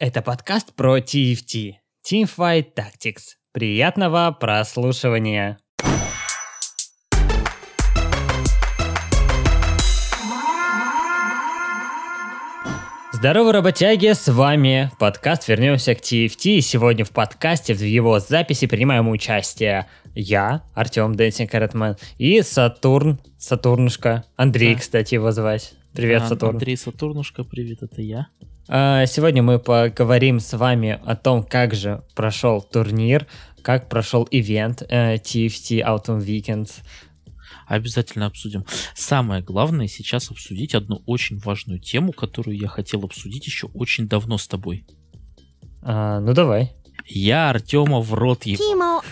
Это подкаст про TFT. Teamfight Tactics. Приятного прослушивания. Здорово, работяги, с вами подкаст «Вернемся к TFT». И сегодня в подкасте, в его записи принимаем участие я, Артем Дэнсинг Каратман, и Сатурн, Сатурнушка, Андрей, да. кстати, его звать. Привет, а, Сатурн. Андрей Сатурнушка, привет, это я. А, сегодня мы поговорим с вами о том, как же прошел турнир, как прошел ивент TFT э, Autumn Weekends, обязательно обсудим. Самое главное сейчас обсудить одну очень важную тему, которую я хотел обсудить еще очень давно с тобой. А, ну давай. Я Артема в рот ебал.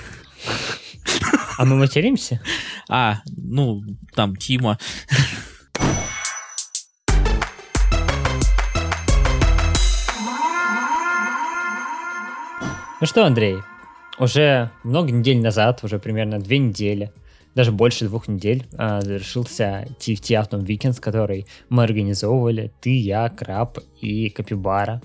А мы материмся? А, ну, там, Тима. Ну что, Андрей, уже много недель назад, уже примерно две недели, даже больше двух недель а, завершился TFT Autumn Weekends, который мы организовывали, ты, я, Краб и Капибара.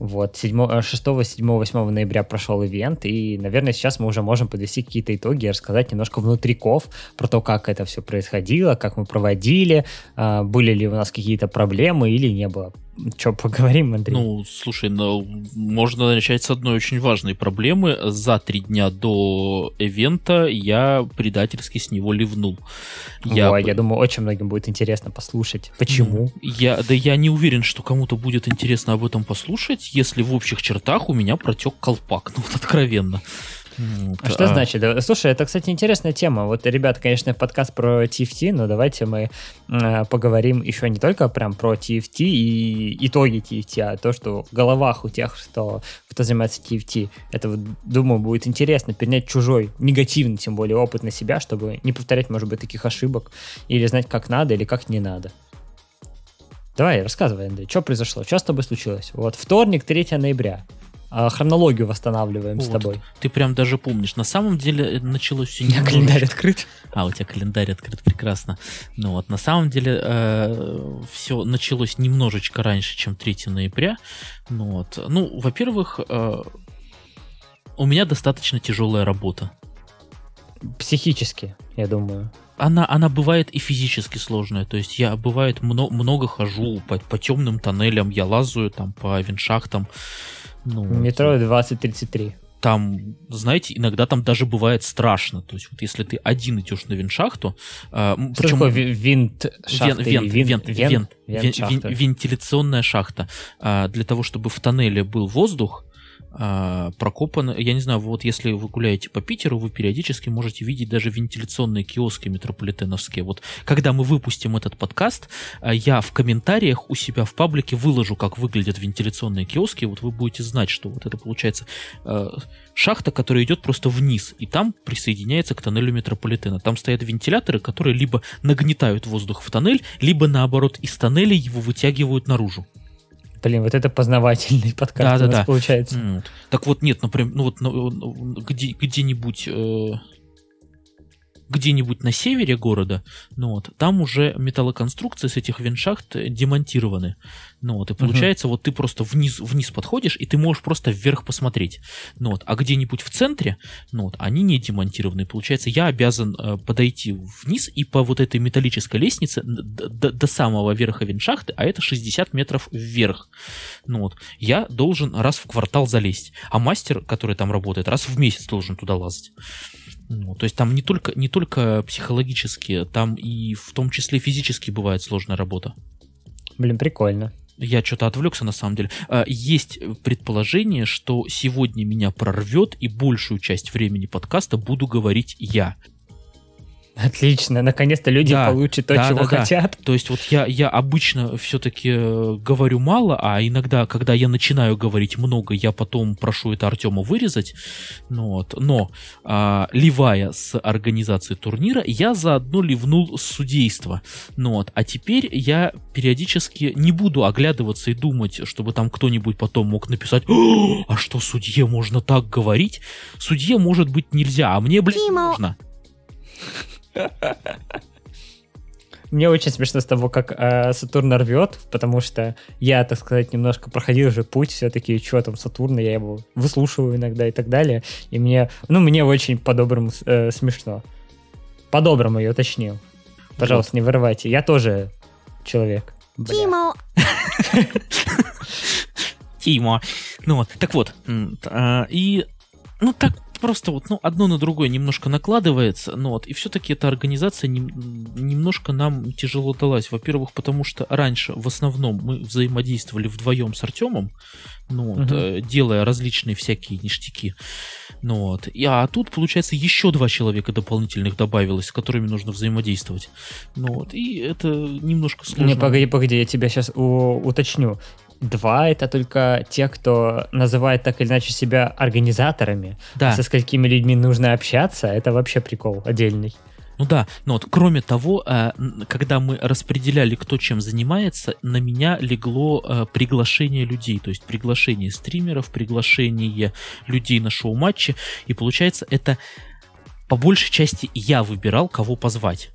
Вот, 6, 7, 8 ноября прошел ивент, и, наверное, сейчас мы уже можем подвести какие-то итоги, рассказать немножко внутриков про то, как это все происходило, как мы проводили, а, были ли у нас какие-то проблемы или не было. Че, поговорим, Андрей? Ну, слушай, ну, можно начать с одной очень важной проблемы. За три дня до ивента я предательски с него ливнул. Я, Ой, я думаю, очень многим будет интересно послушать. Почему? Я, да я не уверен, что кому-то будет интересно об этом послушать, если в общих чертах у меня протек колпак. Ну, вот откровенно. А что значит? Слушай, это, кстати, интересная тема. Вот, ребят, конечно, подкаст про TFT, но давайте мы э, поговорим еще не только прям про TFT и итоги TFT, а то, что в головах у тех, что, кто занимается TFT. Это, думаю, будет интересно перенять чужой, негативный, тем более, опыт на себя, чтобы не повторять, может быть, таких ошибок или знать, как надо или как не надо. Давай, рассказывай, Андрей, что произошло? Что с тобой случилось? Вот вторник, 3 ноября а, хронологию восстанавливаем вот, с тобой. Ты прям даже помнишь. На самом деле началось все У меня календарь открыт. А, у тебя календарь открыт, прекрасно. Ну вот, на самом деле э, все началось немножечко раньше, чем 3 ноября. Ну вот. Ну, во-первых, э, у меня достаточно тяжелая работа. Психически, я думаю она, она бывает и физически сложная. То есть я бывает много, много хожу по, по темным тоннелям, я лазаю там по виншахтам. Ну, Метро 2033 там, знаете, иногда там даже бывает страшно. То есть вот если ты один идешь на виншахту... Э, Что причем, такое винт шахта? Вент, вент, вент, вент, вент, вент, вент, вентиляционная шахта. Э, для того, чтобы в тоннеле был воздух, а. Я не знаю, вот если вы гуляете по Питеру, вы периодически можете видеть даже вентиляционные киоски метрополитеновские. Вот когда мы выпустим этот подкаст, а, я в комментариях у себя в паблике выложу, как выглядят вентиляционные киоски. Вот вы будете знать, что вот это получается а, шахта, которая идет просто вниз, и там присоединяется к тоннелю метрополитена. Там стоят вентиляторы, которые либо нагнетают воздух в тоннель, либо наоборот из тоннеля его вытягивают наружу. Блин, вот это познавательный подкаст да, у да, нас да. получается. Так вот, нет, например, ну вот ну, ну, где, где-нибудь э, где-нибудь на севере города, ну вот, там уже металлоконструкции с этих веншахт демонтированы. Ну вот, и получается, uh-huh. вот ты просто вниз, вниз подходишь, и ты можешь просто вверх посмотреть. Ну вот, а где-нибудь в центре, ну вот, они не демонтированы. Получается, я обязан э, подойти вниз и по вот этой металлической лестнице до, до самого верха веншахты, а это 60 метров вверх. Ну вот, я должен раз в квартал залезть. А мастер, который там работает, раз в месяц должен туда лазать. Ну, то есть там не только, не только психологически, там и в том числе физически бывает сложная работа. Блин, прикольно. Я что-то отвлекся на самом деле. А, есть предположение, что сегодня меня прорвет и большую часть времени подкаста буду говорить я. Отлично, наконец-то люди да, получат то, да, чего да, хотят. Да. То есть вот я, я обычно все-таки э, говорю мало, а иногда, когда я начинаю говорить много, я потом прошу это Артема вырезать. Ну, вот. Но, а, ливая с организации турнира, я заодно ливнул с судейства. Ну, вот. А теперь я периодически не буду оглядываться и думать, чтобы там кто-нибудь потом мог написать, а что, судье можно так говорить? Судье может быть нельзя, а мне, блин, можно. Мне очень смешно с того, как э, Сатурн рвет, потому что я, так сказать, немножко проходил уже путь, все-таки, что там Сатурна, я его выслушиваю иногда и так далее, и мне, ну, мне очень по-доброму э, смешно. По-доброму я уточнил. Пожалуйста, вот. не вырывайте. Я тоже человек. Тимо. Тимо. Ну вот, так вот. А, и, ну так просто вот, ну, одно на другое немножко накладывается, ну вот, и все-таки эта организация не, немножко нам тяжело далась. Во-первых, потому что раньше в основном мы взаимодействовали вдвоем с Артемом, ну вот, угу. делая различные всякие ништяки. Ну вот. И, а тут, получается, еще два человека дополнительных добавилось, с которыми нужно взаимодействовать. Ну вот. И это немножко сложно. Не, погоди, погоди, я тебя сейчас у- уточню. Два — это только те, кто называет так или иначе себя организаторами. Да. А со сколькими людьми нужно общаться, это вообще прикол отдельный. Ну да, но вот кроме того, э, когда мы распределяли, кто чем занимается, на меня легло э, приглашение людей, то есть приглашение стримеров, приглашение людей на шоу-матчи, и получается это по большей части я выбирал, кого позвать.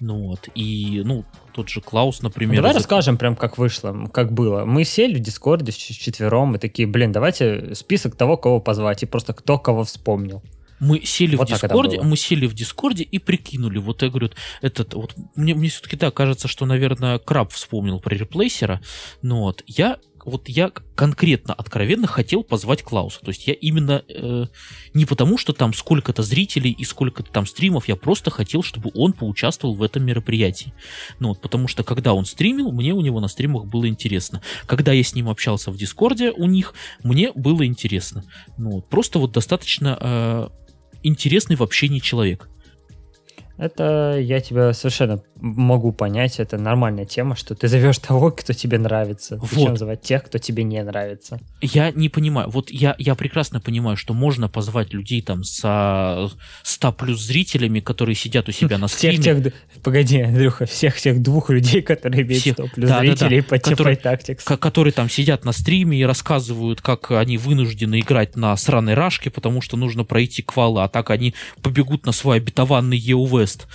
Ну вот, и, ну, тот же Клаус, например. давай за... расскажем прям, как вышло, как было. Мы сели в Дискорде вчетвером и такие, блин, давайте список того, кого позвать, и просто кто кого вспомнил. Мы сели вот в Дискорде, мы сели в Дискорде и прикинули. Вот я говорю, этот вот мне, мне все-таки да кажется, что, наверное, Краб вспомнил про реплейсера. Но вот я вот я конкретно, откровенно хотел позвать Клауса. То есть я именно э, не потому, что там сколько-то зрителей и сколько-то там стримов, я просто хотел, чтобы он поучаствовал в этом мероприятии. Ну вот, потому что когда он стримил, мне у него на стримах было интересно. Когда я с ним общался в Дискорде у них, мне было интересно. Ну вот, просто вот достаточно э, интересный в общении человек. Это я тебя совершенно могу понять, это нормальная тема, что ты зовешь того, кто тебе нравится. Вот. Зачем называть тех, кто тебе не нравится? Я не понимаю. Вот я, я прекрасно понимаю, что можно позвать людей там со 100 плюс зрителями, которые сидят у себя на стриме. Всех тех, погоди, Андрюха, всех тех двух людей, которые имеют всех, 100 плюс да, зрителей да, да, по которые, Tactics. Которые там сидят на стриме и рассказывают, как они вынуждены играть на сраной рашке, потому что нужно пройти квалы, а так они побегут на свой обетованный EUVest.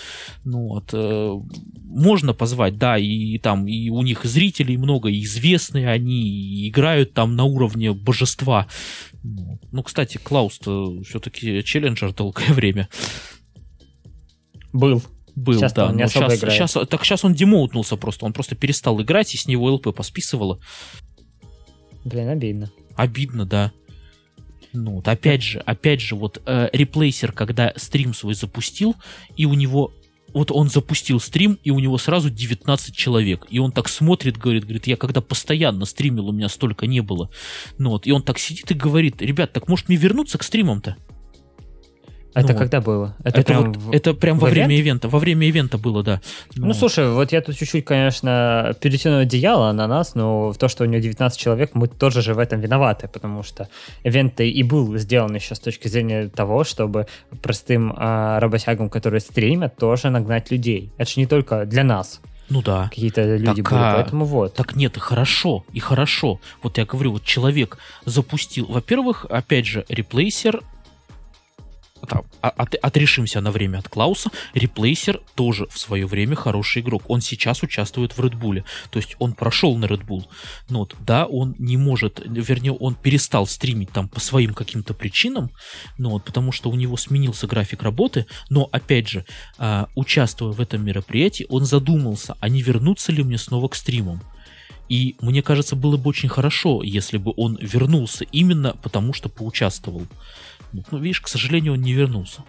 Ну вот, э, можно позвать, да, и там и у них зрителей много, и известные они, и играют там на уровне божества. Ну, ну кстати, Клаус-то все-таки челленджер долгое время. Был. Был, сейчас да. Он не особо сейчас, играет. сейчас, так сейчас он демоутнулся просто. Он просто перестал играть, и с него ЛП посписывало. Блин, обидно. Обидно, да. Ну, вот опять же, опять же, вот э, реплейсер, когда стрим свой запустил, и у него вот он запустил стрим, и у него сразу 19 человек. И он так смотрит, говорит, говорит, я когда постоянно стримил, у меня столько не было. Ну вот, и он так сидит и говорит, ребят, так может мне вернуться к стримам-то? Это ну, когда было? Это, это прям, вот, это прям во время ивента. Во время ивента было, да. Ну, ну, слушай, вот я тут чуть-чуть, конечно, перетяну одеяло на нас, но в то, что у него 19 человек, мы тоже же в этом виноваты, потому что ивент и был сделан еще с точки зрения того, чтобы простым а, работягам, которые стримят, тоже нагнать людей. Это же не только для нас. Ну да. Какие-то люди так, были, а... поэтому вот. Так нет, и хорошо, и хорошо. Вот я говорю, вот человек запустил, во-первых, опять же, реплейсер там, а, от, отрешимся на время от Клауса, Реплейсер тоже в свое время хороший игрок. Он сейчас участвует в Редбуле. То есть он прошел на Редбул. Но вот, да, он не может, вернее, он перестал стримить там по своим каким-то причинам, но вот, потому что у него сменился график работы, но, опять же, а, участвуя в этом мероприятии, он задумался, а не вернуться ли мне снова к стримам. И мне кажется, было бы очень хорошо, если бы он вернулся именно потому, что поучаствовал. Ну, видишь, к сожалению, он не вернулся.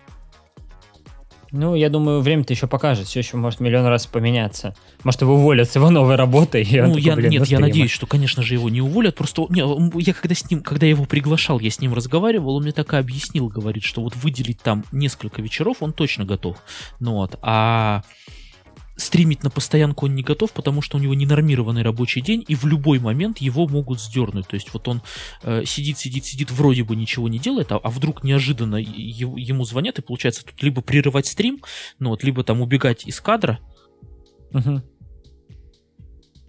Ну, я думаю, время-то еще покажет. Все еще может миллион раз поменяться. Может, его уволят с его новой работы. И ну, такой, я, нет, я надеюсь, что, конечно же, его не уволят. Просто не, я когда с ним, когда я его приглашал, я с ним разговаривал, он мне так и объяснил, говорит, что вот выделить там несколько вечеров он точно готов. Ну вот, а стримить на постоянку он не готов, потому что у него ненормированный рабочий день, и в любой момент его могут сдернуть. То есть вот он э, сидит, сидит, сидит, вроде бы ничего не делает, а, а вдруг неожиданно ему, ему звонят, и получается тут либо прерывать стрим, ну вот, либо там убегать из кадра. Угу.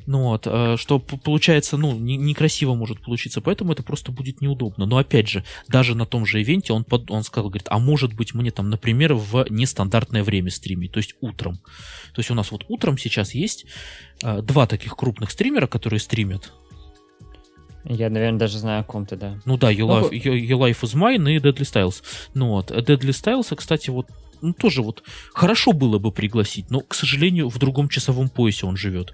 Ну вот, э, что получается, ну, не, некрасиво может получиться, поэтому это просто будет неудобно. Но опять же, даже на том же ивенте он, под, он сказал, говорит, а может быть мне там, например, в нестандартное время стримить, то есть утром. То есть у нас вот утром сейчас есть э, два таких крупных стримера, которые стримят. Я, наверное, даже знаю о ком-то, да. Ну да, Your, ну, Life, Your, Your Life is Mine и Deadly Styles. Ну вот, Deadly Styles, кстати, вот ну, тоже вот хорошо было бы пригласить, но, к сожалению, в другом часовом поясе он живет.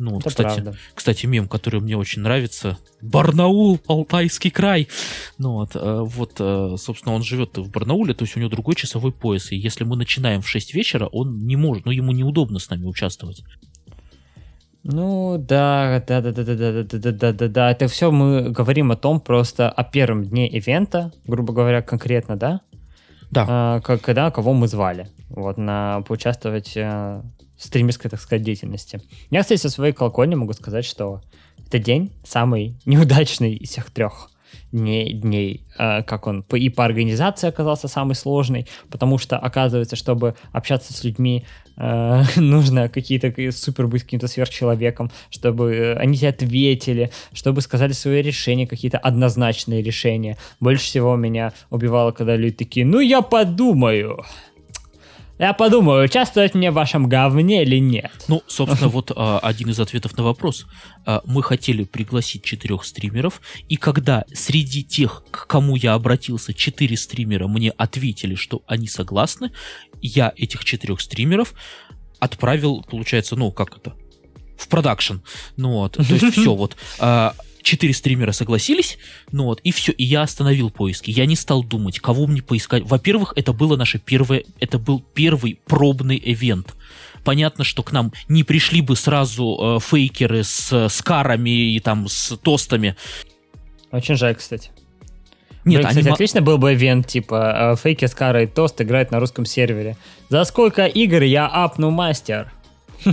Ну, вот, кстати, правда. кстати, мем, который мне очень нравится. Барнаул, Алтайский край. Ну вот, э, вот, э, собственно, он живет в Барнауле, то есть у него другой часовой пояс. И если мы начинаем в 6 вечера, он не может, ну, ему неудобно с нами участвовать. Ну да, да, да, да, да, да, да, да, да, да, да. Это все мы говорим о том просто о первом дне ивента, грубо говоря, конкретно, да? Да. А, когда кого мы звали, вот на поучаствовать стримерской, так сказать, деятельности. Я, кстати, со своей колокольни могу сказать, что этот день самый неудачный из всех трех дней, дней э, как он и по организации оказался самый сложный, потому что оказывается, чтобы общаться с людьми, э, нужно какие-то супер быть каким-то сверхчеловеком, чтобы они тебе ответили, чтобы сказали свои решения, какие-то однозначные решения. Больше всего меня убивало, когда люди такие, ну я подумаю. Я подумаю, участвовать мне в вашем говне или нет. Ну, собственно, вот а, один из ответов на вопрос. А, мы хотели пригласить четырех стримеров, и когда среди тех, к кому я обратился, четыре стримера мне ответили, что они согласны, я этих четырех стримеров отправил, получается, ну, как это, в продакшн. Ну вот, то есть все, вот. А, четыре стримера согласились, ну вот, и все, и я остановил поиски. Я не стал думать, кого мне поискать. Во-первых, это было наше первое, это был первый пробный ивент. Понятно, что к нам не пришли бы сразу э, фейкеры с, с карами и там с тостами. Очень жаль, кстати. Нет, Блин, кстати, они... отлично был бы ивент, типа, э, фейки с карой тост играет на русском сервере. За сколько игр я апну мастер?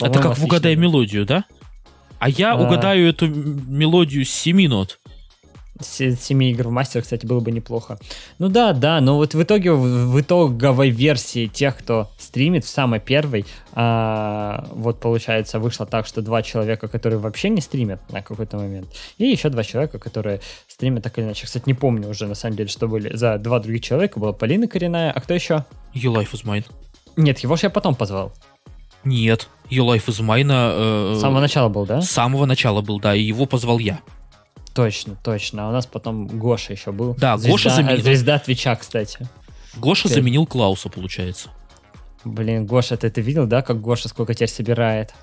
Это как в «Угадай мелодию», да? А я а... угадаю эту мелодию с 7 нот. С 7 игр в мастер, кстати, было бы неплохо. Ну да, да, но вот в итоге, в итоговой версии тех, кто стримит, в самой первой, а, вот получается, вышло так, что два человека, которые вообще не стримят на какой-то момент, и еще два человека, которые стримят так или иначе. Кстати, не помню уже, на самом деле, что были за два других человека. Была Полина Коренная, а кто еще? You Life is Mine. Нет, его же я потом позвал. Нет, Your Life is Mine... Э, с самого начала был, да? С самого начала был, да, и его позвал я. Точно, точно. А у нас потом Гоша еще был. Да, звезда, Гоша заменил... Звезда Твича, кстати. Гоша теперь... заменил Клауса, получается. Блин, Гоша, ты это видел, да, как Гоша сколько теперь собирает?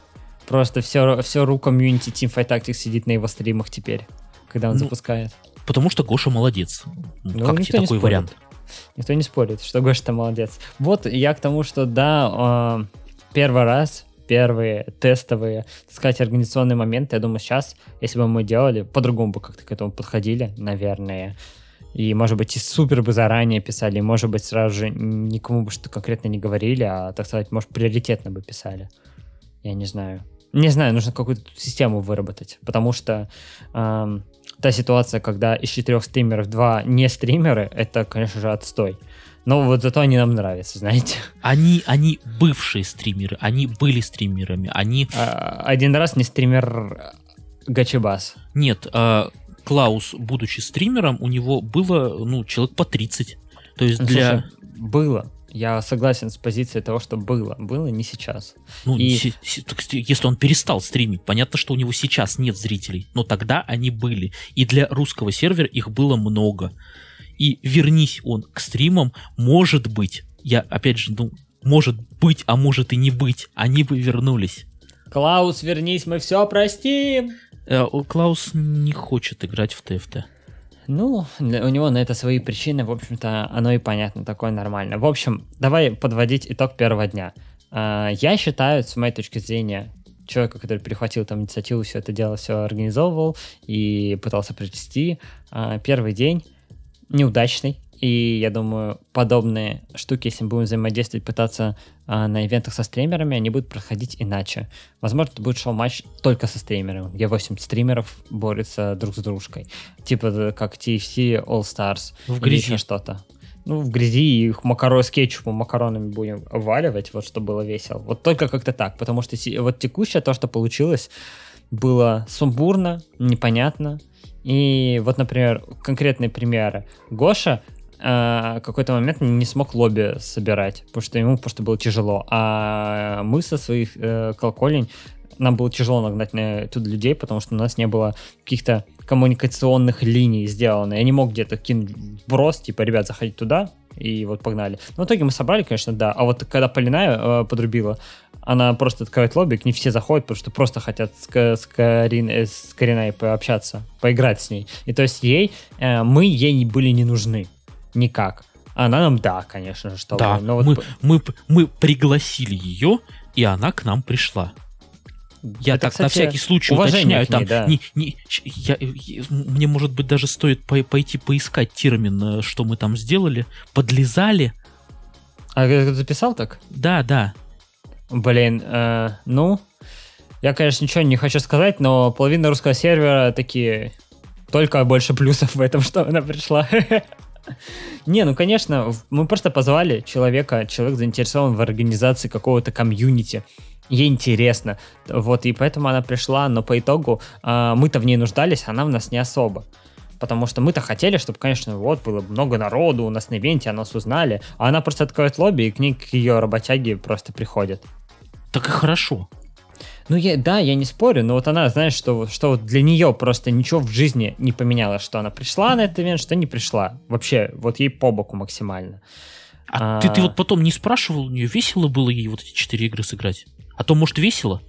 Просто все, все ру комьюнити Teamfight Tactics сидит на его стримах теперь, когда он ну, запускает. Потому что Гоша молодец. Ну, как тебе такой вариант? Никто не спорит, что Гоша-то молодец. Вот я к тому, что да, э, первый раз, первые тестовые, так сказать, организационные моменты, я думаю, сейчас, если бы мы делали, по-другому бы как-то к этому подходили, наверное. И, может быть, и супер бы заранее писали, и, может быть, сразу же никому бы что конкретно не говорили, а, так сказать, может, приоритетно бы писали. Я не знаю. Не знаю, нужно какую-то систему выработать, потому что эм, та ситуация, когда из четырех стримеров два не стримеры, это, конечно же, отстой. Но вот зато они нам нравятся, знаете. Они, они бывшие стримеры, они были стримерами, они... А, один раз не стример Гачебас. Нет, а, Клаус, будучи стримером, у него было, ну, человек по 30. То есть для... Слушай, было. Я согласен с позицией того, что было. Было не сейчас. Ну, и... си- си- если он перестал стримить, понятно, что у него сейчас нет зрителей, но тогда они были. И для русского сервера их было много и вернись он к стримам, может быть, я опять же, ну, может быть, а может и не быть, они бы вернулись. Клаус, вернись, мы все простим. Э, Клаус не хочет играть в ТФТ. Ну, у него на это свои причины, в общем-то, оно и понятно, такое нормально. В общем, давай подводить итог первого дня. А, я считаю, с моей точки зрения, человека, который перехватил там инициативу, все это дело, все организовывал и пытался провести, а, первый день неудачный. И я думаю, подобные штуки, если мы будем взаимодействовать, пытаться а, на ивентах со стримерами, они будут проходить иначе. Возможно, это будет шоу-матч только со стримером, где 8 стримеров борются друг с дружкой. Типа как TFC All Stars. В грязи. что-то. ну, в грязи и их макаро с кетчупом, макаронами будем валивать, вот что было весело. Вот только как-то так, потому что вот текущее то, что получилось, было сумбурно, непонятно. И вот, например, конкретные примеры. Гоша э, какой-то момент не смог лобби собирать, потому что ему просто было тяжело. А мы со своих э, колоколень нам было тяжело нагнать на тут людей, потому что у нас не было каких-то коммуникационных линий сделано. Я не мог где-то кинуть брос, типа, ребят, заходить туда, и вот погнали. Но в итоге мы собрали, конечно, да. А вот когда Полиная э, подрубила, она просто открывает лоббик, не все заходят, потому что просто хотят с, с, Карин, э, с Кариной пообщаться, поиграть с ней. И то есть ей, э, мы ей были не нужны никак. Она нам, да, конечно же, что Да, но мы, вот... мы, мы пригласили ее, и она к нам пришла. Я это, так кстати, на всякий случай уточняю, там, ней, да. не, не, я, я, мне может быть даже стоит по, пойти поискать термин, э, что мы там сделали, подлезали. А ты записал так? Да, да. Блин, э, ну, я, конечно, ничего не хочу сказать, но половина русского сервера такие только больше плюсов в этом, что она пришла. Не, ну, конечно, мы просто позвали человека, человек заинтересован в организации какого-то комьюнити, ей интересно, вот, и поэтому она пришла, но по итогу э, мы-то в ней нуждались, она в нас не особо. Потому что мы-то хотели, чтобы, конечно, вот было много народу у нас на ивенте, о нас узнали, а она просто откроет лобби, и к ней, к ее работяге просто приходят. Так и хорошо. Ну, я, да, я не спорю, но вот она, знаешь, что, что для нее просто ничего в жизни не поменялось, что она пришла на этот ивент, что не пришла. Вообще, вот ей по боку максимально. А, а... Ты, ты вот потом не спрашивал у нее, весело было ей вот эти четыре игры сыграть? А то, может, весело?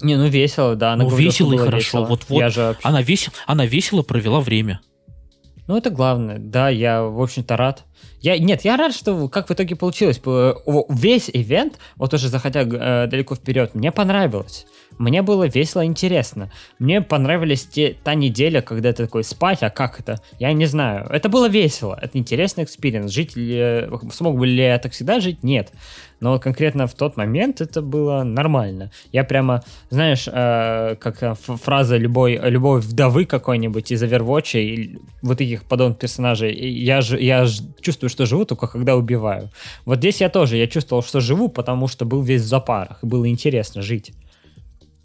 Не, ну весело, да. Она ну, говорила, весело и хорошо. Весело. Вот, вот. Я же вообще... она, весел, она весело провела время. Ну, это главное. Да, я, в общем-то, рад. Я, нет, я рад, что как в итоге получилось. Весь ивент, вот уже заходя э, далеко вперед, мне понравилось. Мне было весело и интересно. Мне понравились те, та неделя, когда ты такой спать, а как это? Я не знаю. Это было весело. Это интересный experience. Жить ли, смог бы ли я так всегда жить? Нет. Но конкретно в тот момент это было нормально. Я прямо, знаешь, э, как фраза любой, любой вдовы какой-нибудь из Overwatch и вот таких подобных персонажей. Я, ж, я ж чувствую, что живу только когда убиваю. Вот здесь я тоже, я чувствовал, что живу, потому что был весь в запарах. И было интересно жить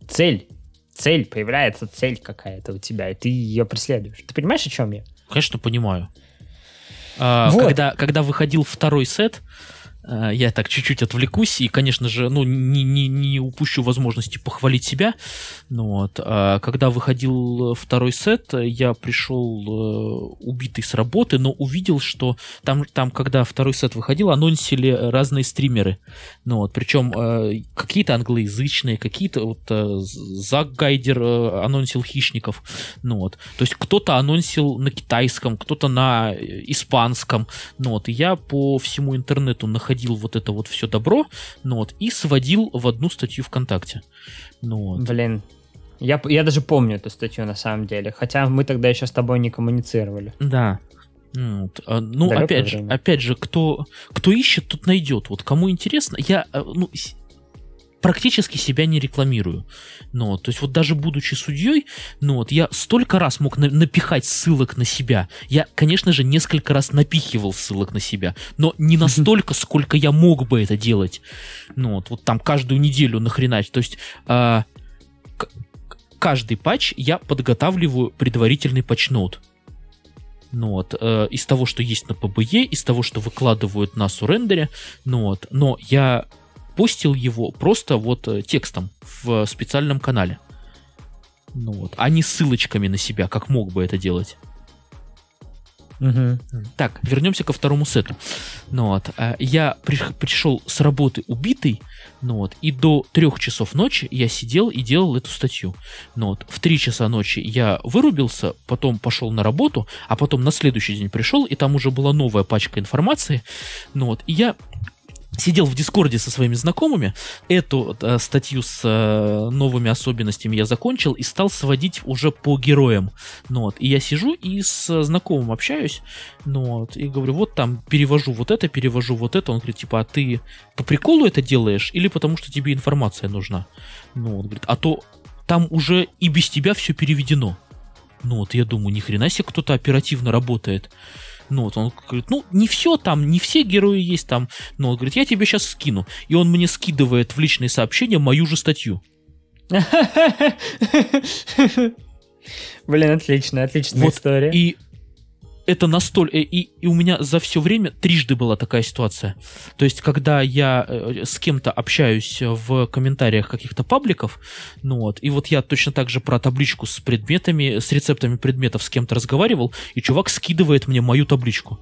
цель, цель, появляется цель какая-то у тебя, и ты ее преследуешь. Ты понимаешь, о чем я? Конечно, понимаю. А, вот. когда, когда выходил второй сет, Э, я так чуть-чуть отвлекусь и, конечно же, ну, не, не, не упущу возможности похвалить себя. Ну, вот. А когда выходил второй сет, я пришел э, убитый с работы, но увидел, что там, там когда второй сет выходил, анонсили разные стримеры. Ну, вот. Причем э, какие-то англоязычные, какие-то вот Зак Гайдер анонсил хищников. Ну, вот. То есть кто-то анонсил на китайском, кто-то на испанском. Ну, вот. И я по всему интернету находил находил вот это вот все добро, ну вот, и сводил в одну статью ВКонтакте. Ну вот. Блин, я, я даже помню эту статью на самом деле, хотя мы тогда еще с тобой не коммуницировали. Да. Ну, вот. А, ну опять же, опять же, кто, кто ищет, тот найдет. Вот кому интересно, я, э, ну, практически себя не рекламирую. Ну, то есть вот даже будучи судьей, ну вот я столько раз мог на напихать ссылок на себя. Я, конечно же, несколько раз напихивал ссылок на себя, но не настолько, сколько я мог бы это делать. Ну вот, вот там каждую неделю нахренать. То есть э, каждый патч я подготавливаю предварительный патчноут. Ну вот, э, из того, что есть на PBE, из того, что выкладывают на сурендере, ну вот, но я постил его просто вот э, текстом в специальном канале. Ну вот, а не ссылочками на себя, как мог бы это делать. Угу. Так, вернемся ко второму сету. Ну вот, э, я при, пришел с работы убитый, ну вот, и до трех часов ночи я сидел и делал эту статью. Ну вот, в три часа ночи я вырубился, потом пошел на работу, а потом на следующий день пришел, и там уже была новая пачка информации. Ну вот, и я сидел в Дискорде со своими знакомыми, эту э, статью с э, новыми особенностями я закончил и стал сводить уже по героям. Ну, вот, и я сижу и с знакомым общаюсь, ну, вот, и говорю, вот там перевожу вот это, перевожу вот это. Он говорит, типа, а ты по приколу это делаешь или потому что тебе информация нужна? Ну, он говорит, а то там уже и без тебя все переведено. Ну, вот я думаю, ни хрена себе кто-то оперативно работает. Ну, вот он говорит, ну, не все там, не все герои есть там. Но он говорит, я тебе сейчас скину. И он мне скидывает в личные сообщения мою же статью. Блин, отлично, отличная Вот, история. И это настолько... И, и у меня за все время трижды была такая ситуация. То есть, когда я э, с кем-то общаюсь в комментариях каких-то пабликов, ну вот, и вот я точно так же про табличку с предметами, с рецептами предметов с кем-то разговаривал, и чувак скидывает мне мою табличку.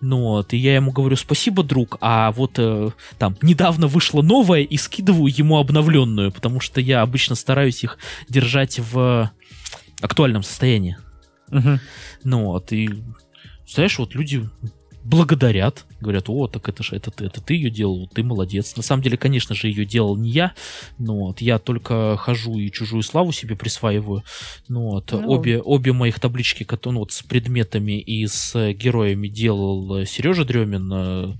Ну вот, и я ему говорю, спасибо, друг, а вот э, там недавно вышло новое и скидываю ему обновленную, потому что я обычно стараюсь их держать в актуальном состоянии. Мгм. Ну вот, и знаешь, вот люди благодарят, говорят, о, так это же это ты, это ты ее делал, ты молодец. На самом деле, конечно же, ее делал не я, но вот я только хожу и чужую славу себе присваиваю. Ну вот, Ну. обе, обе моих таблички, которые ну, вот с предметами и с э, героями делал Сережа Дремин, э,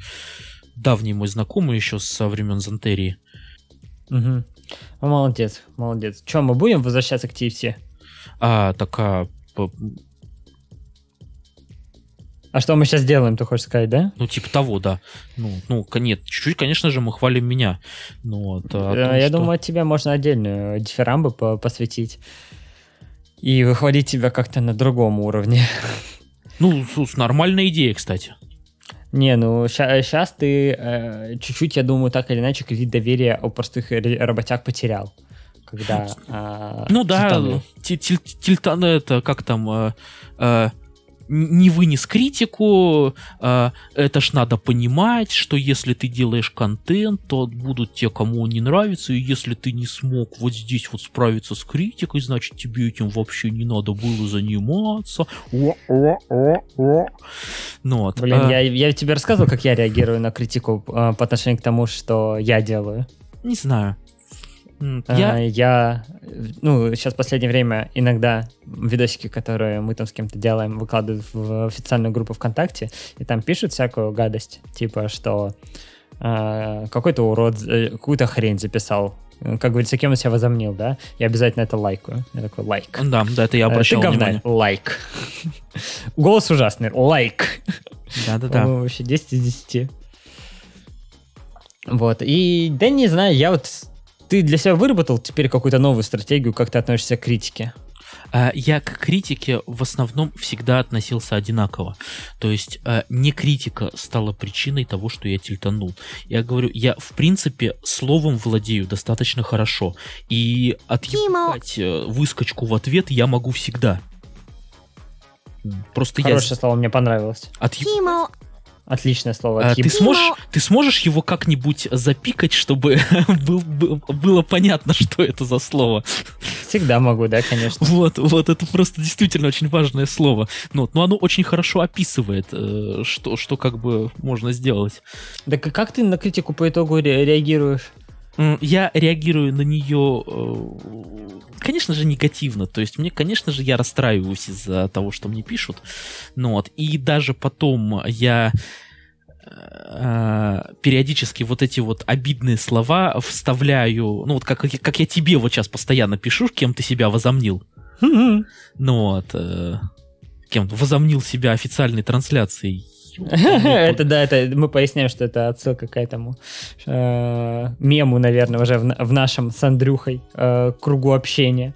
давний мой знакомый еще со времен Зантерии. Ну, молодец, молодец. Че, мы будем возвращаться к TFT? А такая, п- А что мы сейчас делаем, ты хочешь сказать, да? ну типа того, да. Ну, ну, нет, чуть-чуть, конечно же, мы хвалим меня. Ну, вот, а Э, том, Я что- думаю, тебе можно отдельную дифирамбы по- посвятить. И выхвалить тебя как-то на другом уровне. Ну, слушай, нормальная идея, кстати. Не, ну сейчас ты э, чуть-чуть, я думаю, так или иначе кредит доверия у простых работяг потерял. Когда... а, Ну да, титанул. ти- тиль- тильтан, это как там, э, э, н- не вынес критику, э, это ж надо понимать, что если ты делаешь контент, то будут те, кому он не нравится, и если ты не смог вот здесь вот справиться с критикой, значит тебе этим вообще не надо было заниматься. Ну вот. Блин, э, я, я тебе рассказывал, как я реагирую на критику э, по отношению к тому, что я делаю. Не знаю. А, Я, я, ну, сейчас в последнее время иногда видосики, которые мы там с кем-то делаем, выкладывают в официальную группу ВКонтакте, и там пишут всякую гадость, типа, что а, какой-то урод э, какую-то хрень записал. Э, Как говорится, кем он себя возомнил, да? Я обязательно это лайкаю. Я такой, лайк. да, да, это я Э, Ты обращал говнарь, внимание. лайк. Голос ужасный, лайк. Да-да-да. Вообще 10 из 10. Вот. И, да не знаю, я вот... Ты для себя выработал теперь какую-то новую стратегию, как ты относишься к критике? А, Я к критике в основном всегда относился одинаково. То есть а, не критика стала причиной того, что я тильтанул. Я говорю, я в принципе словом владею достаточно хорошо. И отъебать э, выскочку в ответ я могу всегда. Просто Хорошее слово, мне понравилось. я отъеб- Кимо, Отличное слово. А, ты сможешь, ты сможешь его как-нибудь запикать, чтобы был- был- было понятно, что это за слово? Всегда могу, да, конечно. Вот, вот, это просто действительно очень важное слово. Ну, вот, но оно очень хорошо описывает, э, что, что как бы можно сделать. Так и как ты на критику по итогу ре- реагируешь? Я реагирую на нее, э, конечно же, негативно. То есть мне, конечно же, я расстраиваюсь из-за того, что мне пишут. Ну вот, и даже потом я э, периодически вот эти вот обидные слова вставляю, ну вот как, как я тебе вот сейчас постоянно пишу, кем ты себя возомнил. Ну вот, э, кем возомнил себя официальной трансляцией. Это да, это мы поясняем, что это отсылка к этому э, мему, наверное, уже в, на- в нашем с Андрюхой э, кругу общения.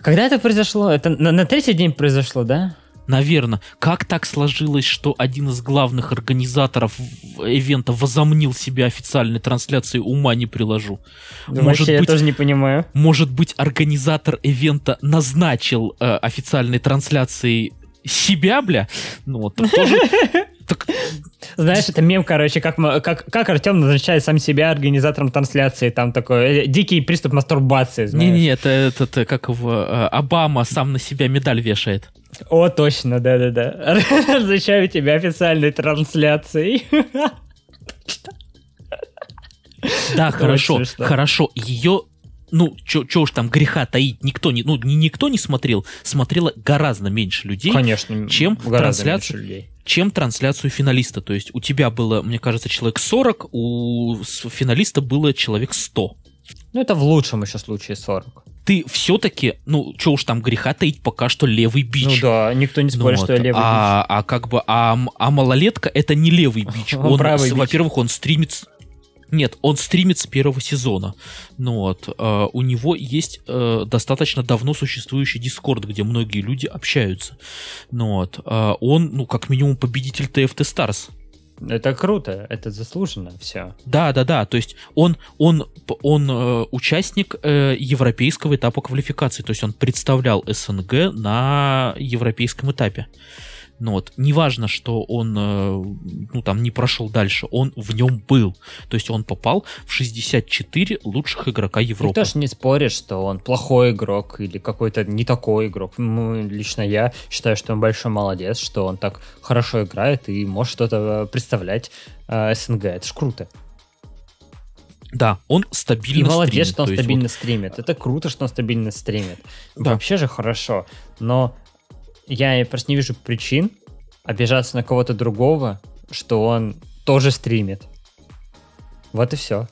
Когда это произошло? Это на, третий день произошло, да? Наверное. Как так сложилось, что один из главных организаторов ивента возомнил себя официальной трансляцией, ума не приложу. Да Может я быть- тоже не понимаю. Может быть, организатор ивента назначил э, официальной трансляцией себя, бля? Ну, вот, так тоже... так, Знаешь, это мем, короче, как, мы- как, как Артем назначает сам себя организатором трансляции. Там такой э, дикий приступ мастурбации. Не-не, это, это, это как его... э, Обама сам на себя медаль вешает. О, точно, да-да-да. Назначаю тебя официальной трансляцией. Да, хорошо, хорошо. Ее, ну, чё, уж там греха таить, никто не, ну, ни- никто не смотрел. Смотрело гораздо меньше людей, Конечно. чем трансляцию- меньше людей. чем трансляцию финалиста. То есть у тебя было, мне кажется, человек 40, у финалиста было человек 100. Ну, это в лучшем еще случае 40. ты все-таки, ну, что уж там греха таить, пока что левый бич. Ну да, никто не спорит, ну, что я левый а, бич. А как бы, а, а малолетка это не левый бич. Он, он во-первых, он стримит... Нет, он стримит с первого сезона. Ну вот, э, у него есть э, достаточно давно существующий Дискорд, где многие люди общаются. Ну вот, э, он, ну, как минимум, победитель TFT Stars. Это круто, это заслуженно все. Да, да, да. То есть он, он, он э, участник э, европейского этапа квалификации. То есть он представлял СНГ на европейском этапе. Ну вот, неважно, что он, э, ну там, не прошел дальше, он в нем был. То есть он попал в 64 лучших игрока Европы. Ты тоже не споришь, что он плохой игрок или какой-то не такой игрок. Ну, лично я считаю, что он большой молодец, что он так хорошо играет и может что-то представлять э, СНГ. Это ж круто. Да, он стабильно И молодец, стримит. что он стабильно вот... стримит. Это круто, что он стабильно стримит. Да. Вообще же хорошо. Но я просто не вижу причин обижаться на кого-то другого, что он тоже стримит. Вот и все.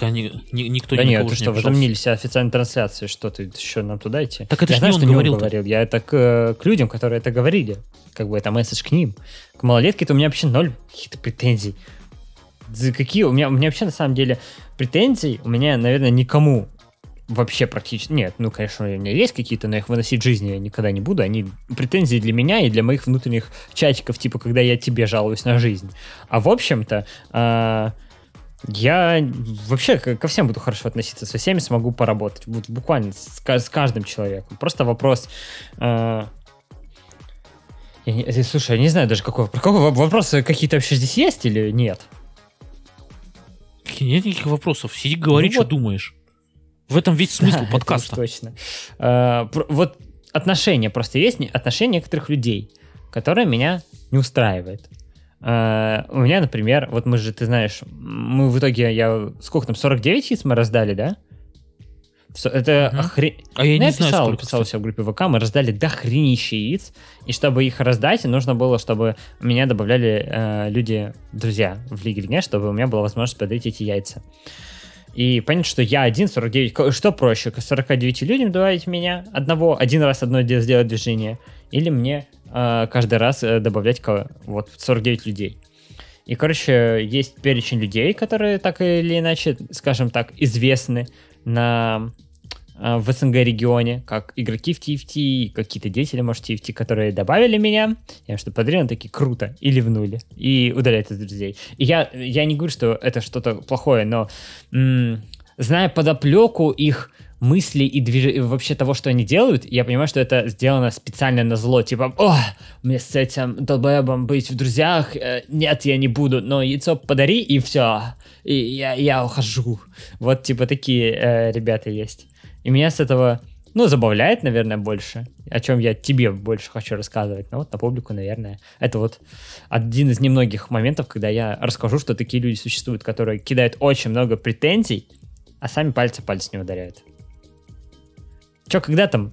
Они, ни, никто да нет, ты что, возомнили себя официальной трансляции, что ты еще нам туда идти? Так это я знаю, не что не говорил. он говорил. Я это к, к людям, которые это говорили. Как бы это месседж к ним. К малолетке-то у меня вообще ноль каких-то претензий. За какие? У меня, у меня вообще на самом деле претензий у меня, наверное, никому вообще практически... Нет, ну, конечно, у меня есть какие-то, но их выносить в жизни я никогда не буду. Они претензии для меня и для моих внутренних чатиков, типа, когда я тебе жалуюсь на жизнь. А в общем-то, э, я вообще ко всем буду хорошо относиться, со всеми смогу поработать. Вот буквально с, с каждым человеком. Просто вопрос... Э, я не, слушай, я не знаю даже, какой, какой вопросы какие-то вообще здесь есть или нет? Нет никаких вопросов. Сиди, говори, ну, что вот. думаешь. В этом ведь смысл да, подкаста. точно. А, вот отношения, просто есть отношения некоторых людей, которые меня не устраивают. Uh, у меня, например, вот мы же, ты знаешь, мы в итоге, я, сколько там, 49 яиц мы раздали, да? Это uh-huh. охрен... А я ну, не я знаю, писал, сколько, писал себя в группе ВК, мы раздали до хренища яиц, и чтобы их раздать, нужно было, чтобы меня добавляли э, люди, друзья в Лиге Дня, чтобы у меня была возможность подарить эти яйца. И понять, что я один, 49, что проще, к 49 людям добавить меня одного, один раз одно сделать движение, или мне э, каждый раз э, добавлять вот 49 людей. И, короче, есть перечень людей, которые так или иначе, скажем так, известны на в СНГ регионе, как игроки в TFT, какие-то деятели, может, TFT, которые добавили меня, я что подарил, они такие, круто, и ливнули, и удаляют из друзей. И я, я не говорю, что это что-то плохое, но м- зная подоплеку их мысли и движ... вообще того, что они делают, я понимаю, что это сделано специально на зло. Типа, о, мне с этим долбоебом быть в друзьях, э, нет, я не буду, но яйцо подари, и все, и я, я ухожу. Вот, типа, такие э, ребята есть. И меня с этого, ну, забавляет, наверное, больше, о чем я тебе больше хочу рассказывать. Но вот на публику, наверное, это вот один из немногих моментов, когда я расскажу, что такие люди существуют, которые кидают очень много претензий, а сами пальцы пальцы не ударяют. Че, когда там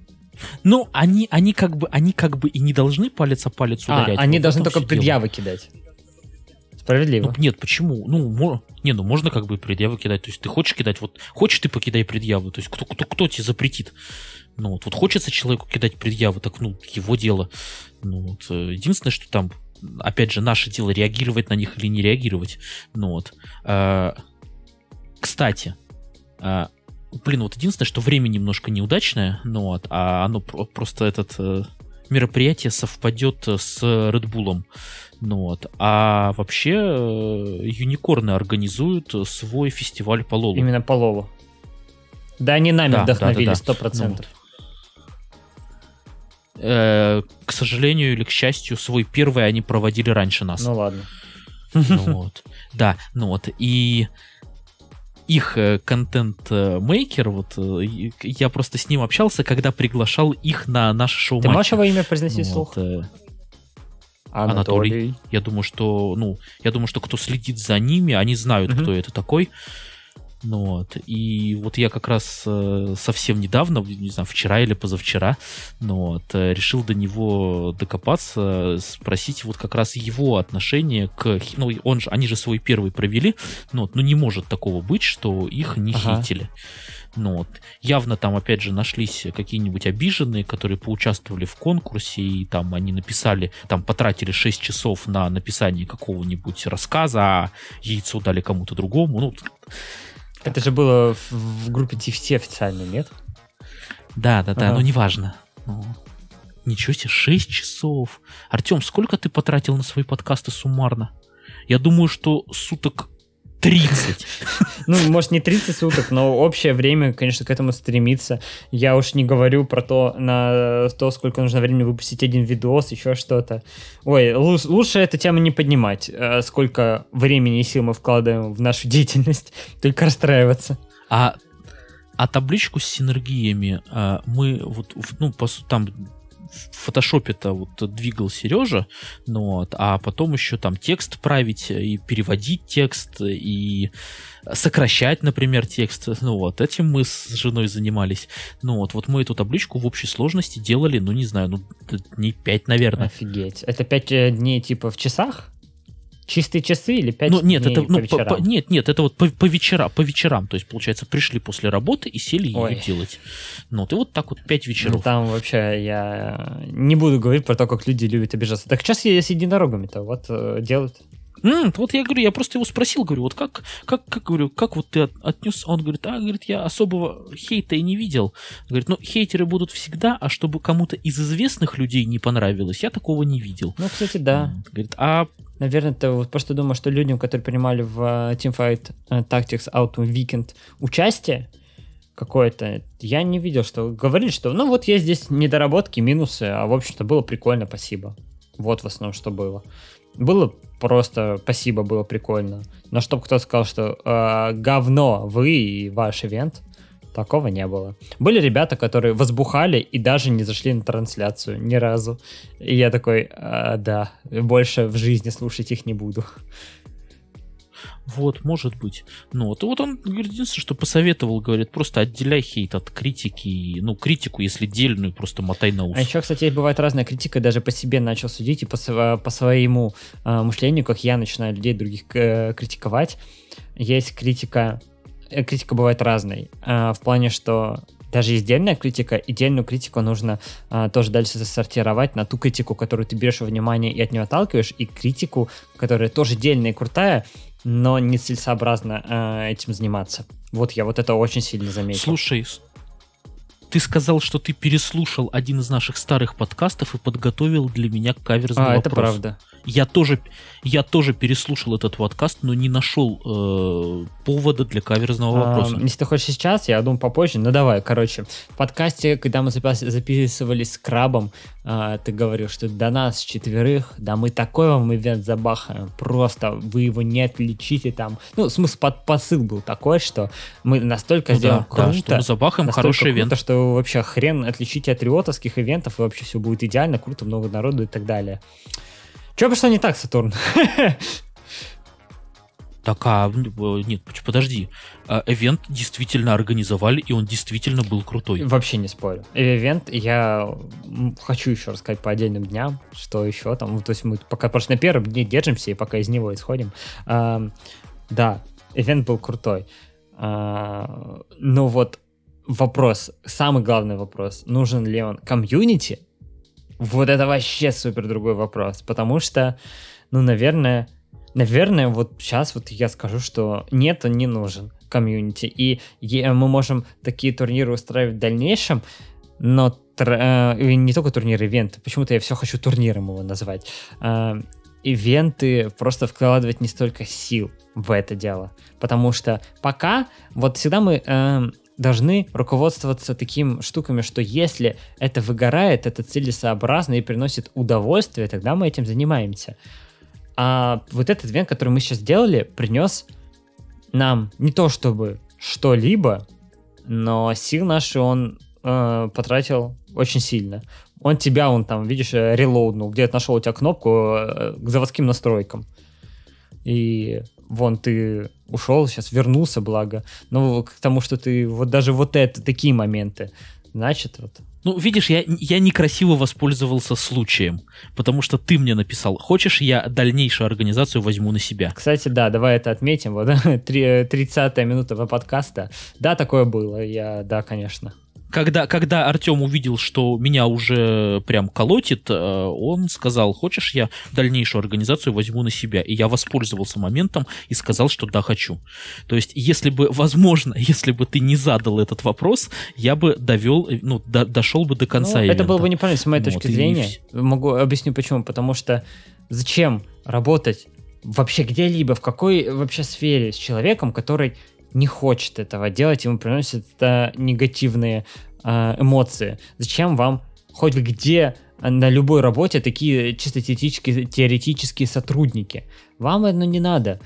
ну, они, они как бы, они как бы и не должны палец о палец а, ударять. А, они должны только предъявы дело. кидать. Справедливо. Ну, нет, почему? Ну, мо... не, ну можно как бы предъявы кидать. То есть ты хочешь кидать, вот хочешь ты покидай предъявы. То есть кто, кто, кто тебе запретит? Ну вот, вот хочется человеку кидать предъявы, так ну его дело. Ну вот, э, единственное, что там, опять же, наше дело реагировать на них или не реагировать. Ну вот. А, кстати, а, блин, вот единственное, что время немножко неудачное, ну вот, а оно просто этот э, мероприятие совпадет с Red Bull. Ну вот. А вообще э, юникорны организуют свой фестиваль по Лолу. Именно по Лолу. Да, они нами да, вдохновили, сто да, процентов. Ну, э, к сожалению или к счастью, свой первый они проводили раньше нас. Ну ладно. Ну, вот. Да, ну вот. И их э, контент-мейкер, вот я просто с ним общался, когда приглашал их на наше шоу Ты можешь его имя произнести ну, вслух? Вот, Анатолий. Анатолий. Я думаю, что, ну, я думаю, что кто следит за ними, они знают, угу. кто это такой. Ну, вот. И вот я как раз э, совсем недавно, не знаю, вчера или позавчера, ну, вот, э, решил до него докопаться, спросить вот как раз его отношение к... Ну, он же, они же свой первый провели, ну, вот, ну не может такого быть, что их не ага. хитили. Ну вот, явно там, опять же, нашлись какие-нибудь обиженные, которые поучаствовали в конкурсе, и там они написали, там потратили 6 часов на написание какого-нибудь рассказа, а яйцо дали кому-то другому. Ну, это же было в, в группе TFT официально, нет? Да, да, да, ага. но неважно. Ну, ничего себе, 6 часов. Артем, сколько ты потратил на свои подкасты суммарно? Я думаю, что суток 30. Ну, может, не 30 суток, но общее время, конечно, к этому стремится. Я уж не говорю про то, на то, сколько нужно времени выпустить один видос, еще что-то. Ой, лучше эту тему не поднимать, э, сколько времени и сил мы вкладываем в нашу деятельность, только расстраиваться. А а табличку с синергиями а, мы вот, ну, по, там в фотошопе-то вот двигал Сережа, ну, вот, а потом еще там текст править и переводить текст и сокращать, например, текст. Ну вот, этим мы с женой занимались. Ну вот, вот мы эту табличку в общей сложности делали, ну не знаю, ну дней 5, наверное. Офигеть. Это 5 э, дней типа в часах? Чистые часы или 5 ну, нет, дней это, по ну, вечерам? По, по, нет, нет, это вот по, по, вечера, по вечерам. То есть, получается, пришли после работы и сели Ой. ее делать. Ну, вот, и вот так вот 5 вечеров. Ну, там вообще я не буду говорить про то, как люди любят обижаться. Так сейчас я с единорогами-то вот э, делают. Mm, вот я говорю, я просто его спросил, говорю, вот как, как, как говорю, как вот ты отнес? Он говорит, а, говорит, я особого хейта и не видел. Говорит, ну, хейтеры будут всегда, а чтобы кому-то из известных людей не понравилось, я такого не видел. Ну, кстати, да. Говорит, а Наверное, это вот просто думаю, что людям, которые принимали в uh, Teamfight uh, Tactics Autumn Weekend участие какое-то, я не видел, что говорили, что ну вот есть здесь недоработки, минусы, а в общем-то было прикольно, спасибо. Вот в основном, что было. Было просто спасибо, было прикольно. Но чтобы кто-то сказал, что э, говно вы и ваш ивент, такого не было. Были ребята, которые возбухали и даже не зашли на трансляцию ни разу. И я такой, э, да, больше в жизни слушать их не буду. Вот, может быть. Ну, вот, вот он говорит, единственное, что посоветовал, говорит, просто отделяй хейт от критики. Ну, критику, если дельную, просто мотай на ус. А еще, кстати, бывает разная критика, даже по себе начал судить и по, по своему э, мышлению, как я начинаю людей других э, критиковать. Есть критика, критика бывает разной. Э, в плане, что даже есть дельная критика, и дельную критику нужно а, тоже дальше сортировать на ту критику, которую ты берешь во внимание и от нее отталкиваешь, и критику, которая тоже дельная и крутая, но нецелесообразно э, этим заниматься. Вот я вот это очень сильно заметил. Слушай, ты сказал, что ты переслушал один из наших старых подкастов и подготовил для меня каверзный а, вопрос. это правда. Я тоже, я тоже переслушал этот подкаст, но не нашел э, повода для каверзного а, вопроса. Если ты хочешь сейчас, я думаю попозже. Ну давай, короче. В подкасте, когда мы записывались с Крабом, э, ты говорил, что до нас четверых, да мы такой вам ивент забахаем, просто вы его не отличите там. Ну, смысл под посыл был такой, что мы настолько ну, сделаем да, круто, да, что мы забахаем хороший круто, ивент. что вообще хрен отличите от риотовских ивентов, и вообще все будет идеально, круто, много народу и так далее. Че пошло не так, Сатурн? Так, а, нет, подожди. А, эвент действительно организовали, и он действительно был крутой. Вообще не спорю. Эвент, я хочу еще рассказать по отдельным дням, что еще там, ну, то есть мы пока просто на первом дне держимся, и пока из него исходим. А, да, эвент был крутой. А, но вот вопрос, самый главный вопрос, нужен ли он комьюнити, вот это вообще супер другой вопрос, потому что, ну, наверное, наверное, вот сейчас вот я скажу, что нет, он не нужен комьюнити, и мы можем такие турниры устраивать в дальнейшем, но э, не только турниры, ивенты, почему-то я все хочу турниром его называть, э, ивенты просто вкладывать не столько сил в это дело, потому что пока, вот всегда мы э, должны руководствоваться такими штуками, что если это выгорает, это целесообразно и приносит удовольствие, тогда мы этим занимаемся. А вот этот ивент, который мы сейчас сделали, принес нам не то чтобы что-либо, но сил наши он э, потратил очень сильно. Он тебя, он там, видишь, релоуднул, где-то нашел у тебя кнопку э, к заводским настройкам. И вон ты ушел, сейчас вернулся, благо. Но к тому, что ты вот даже вот это, такие моменты значит вот ну, видишь, я, я некрасиво воспользовался случаем, потому что ты мне написал, хочешь, я дальнейшую организацию возьму на себя. Кстати, да, давай это отметим. Вот 30 минута подкаста. Да, такое было. Я, да, конечно когда, когда Артем увидел, что меня уже прям колотит, э, он сказал, хочешь, я дальнейшую организацию возьму на себя. И я воспользовался моментом и сказал, что да, хочу. То есть, если бы, возможно, если бы ты не задал этот вопрос, я бы довел, ну, до, дошел бы до конца. Ну, это было бы неправильно с моей вот, точки зрения. И... Могу объяснить почему. Потому что зачем работать вообще где-либо, в какой вообще сфере с человеком, который не хочет этого делать, ему приносит это негативные э, эмоции. Зачем вам хоть где на любой работе такие чисто теоретические, теоретические сотрудники? Вам это не надо.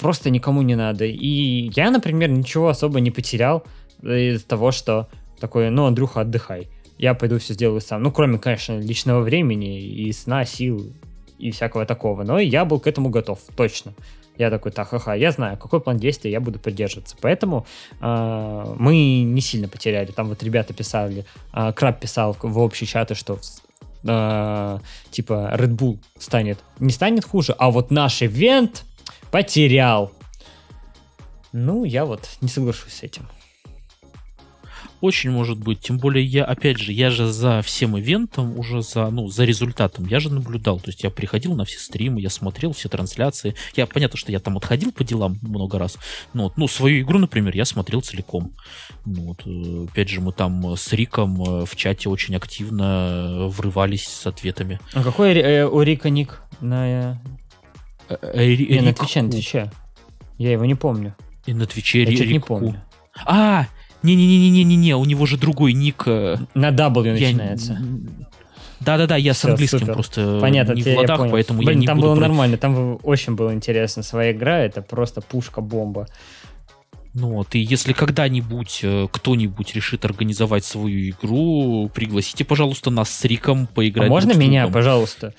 Просто никому не надо. И я, например, ничего особо не потерял из того, что такой, ну, Андрюха, отдыхай. Я пойду все сделаю сам. Ну, кроме, конечно, личного времени и сна, сил и всякого такого. Но я был к этому готов, точно. Я такой, так, ха-ха, я знаю, какой план действия я буду придерживаться. Поэтому э, мы не сильно потеряли. Там вот ребята писали, э, Краб писал в общий чаты, что э, типа Red Bull станет, не станет хуже, а вот наш ивент потерял. Ну, я вот не соглашусь с этим. Очень может быть. Тем более я, опять же, я же за всем ивентом, уже за, ну, за результатом, я же наблюдал. То есть я приходил на все стримы, я смотрел все трансляции. Я, понятно, что я там отходил по делам много раз. Но, вот, ну, свою игру, например, я смотрел целиком. Ну, вот, э, опять же, мы там с Риком э, в чате очень активно врывались с ответами. А какой э, у Рика ник на... Э, э, не, на Твиче, на Твиче. Я его не помню. И на Твиче Я Рик... не помню. А, не-не-не-не-не-не, у него же другой ник. Э, На W начинается. Да-да-да, я Все, с английским супер. просто Понятно, не в ладах, я поэтому Блин, я не там буду было против. нормально, там очень было интересно. Своя игра, это просто пушка-бомба. Ну вот, и если когда-нибудь э, кто-нибудь решит организовать свою игру, пригласите, пожалуйста, нас с Риком поиграть. А можно меня, пожалуйста?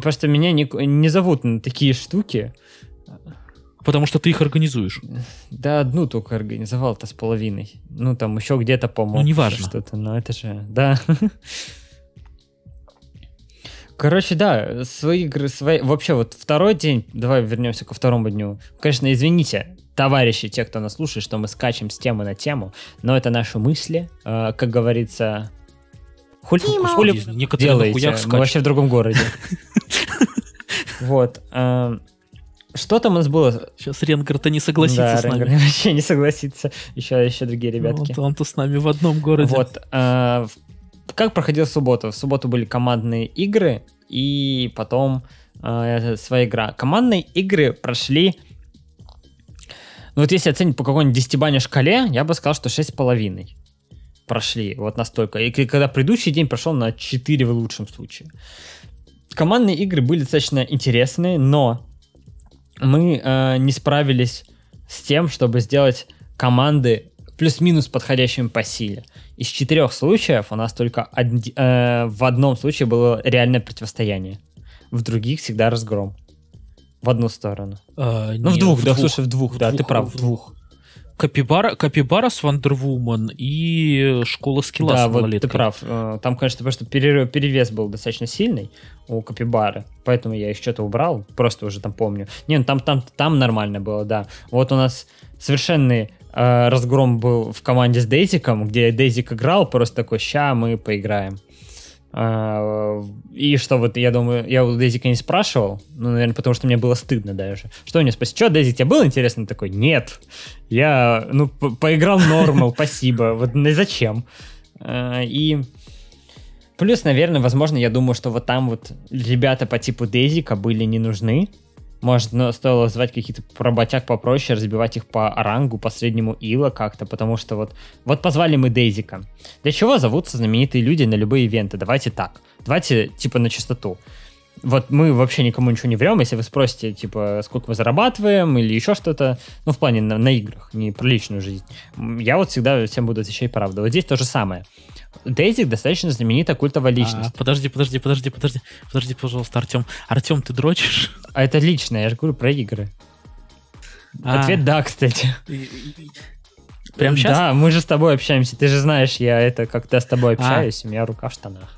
Просто меня не, не зовут на такие штуки. Потому что ты их организуешь. Да, одну только организовал-то с половиной. Ну, там еще где-то помог. Ну, неважно. Что-то, но это же, да. Короче, да, свои игры, свои... Вообще, вот второй день, давай вернемся ко второму дню. Конечно, извините, товарищи, те, кто нас слушает, что мы скачем с темы на тему, но это наши мысли, э, как говорится... Хули, хули делаете? Мы вообще в другом городе. Вот. Что там у нас было? Сейчас Ренгар-то не согласится да, с нами. Ренгар вообще не согласится. Еще, еще другие ребятки. Вот он-то с нами в одном городе. Вот. А, как проходила суббота? В субботу были командные игры, и потом а, своя игра. Командные игры прошли... Ну вот если оценить по какой-нибудь десятибалльной шкале, я бы сказал, что 6,5 прошли вот настолько. И когда предыдущий день прошел на 4 в лучшем случае. Командные игры были достаточно интересные, но мы э, не справились с тем, чтобы сделать команды плюс-минус подходящими по силе. Из четырех случаев у нас только од... э, в одном случае было реальное противостояние. В других всегда разгром. В одну сторону. А, ну, нет, в двух, в да, двух. слушай, в двух, в да, двух, ты прав, в двух. Капибара, Капибара с Вандервумен и Школа скилла да, вот ты прав. Э, там, конечно, просто перевес был достаточно сильный у Капибары, поэтому я их что-то убрал, просто уже там помню. Не, ну там, там, там нормально было, да. Вот у нас совершенный э, разгром был в команде с Дейзиком, где Дейзик играл, просто такой, ща мы поиграем. А, и что вот, я думаю, я у Дейзика не спрашивал, ну, наверное, потому что мне было стыдно даже. Что мне спросить, что, Дейзик, тебе было интересно? Такой, нет, я, ну, поиграл нормал, спасибо, вот ну, зачем? А, и плюс, наверное, возможно, я думаю, что вот там вот ребята по типу Дейзика были не нужны, может, но стоило звать каких-то работяг попроще, разбивать их по рангу, по среднему ила как-то, потому что вот, вот позвали мы Дейзика. Для чего зовутся знаменитые люди на любые ивенты? Давайте так. Давайте, типа, на чистоту. Вот мы вообще никому ничего не врем, если вы спросите, типа, сколько мы зарабатываем или еще что-то, ну, в плане на, на играх, не про личную жизнь. Я вот всегда всем буду отвечать правду. Вот здесь то же самое. Дейзик достаточно знаменитая культовая а, личность. А, подожди, подожди, подожди, подожди, подожди, пожалуйста, Артем. Артем, ты дрочишь? А это личное, я же говорю про игры. А. Ответ да, кстати. Прям сейчас? Да, мы же с тобой общаемся. Ты же знаешь, я это когда с тобой общаюсь, а. у меня рука в штанах.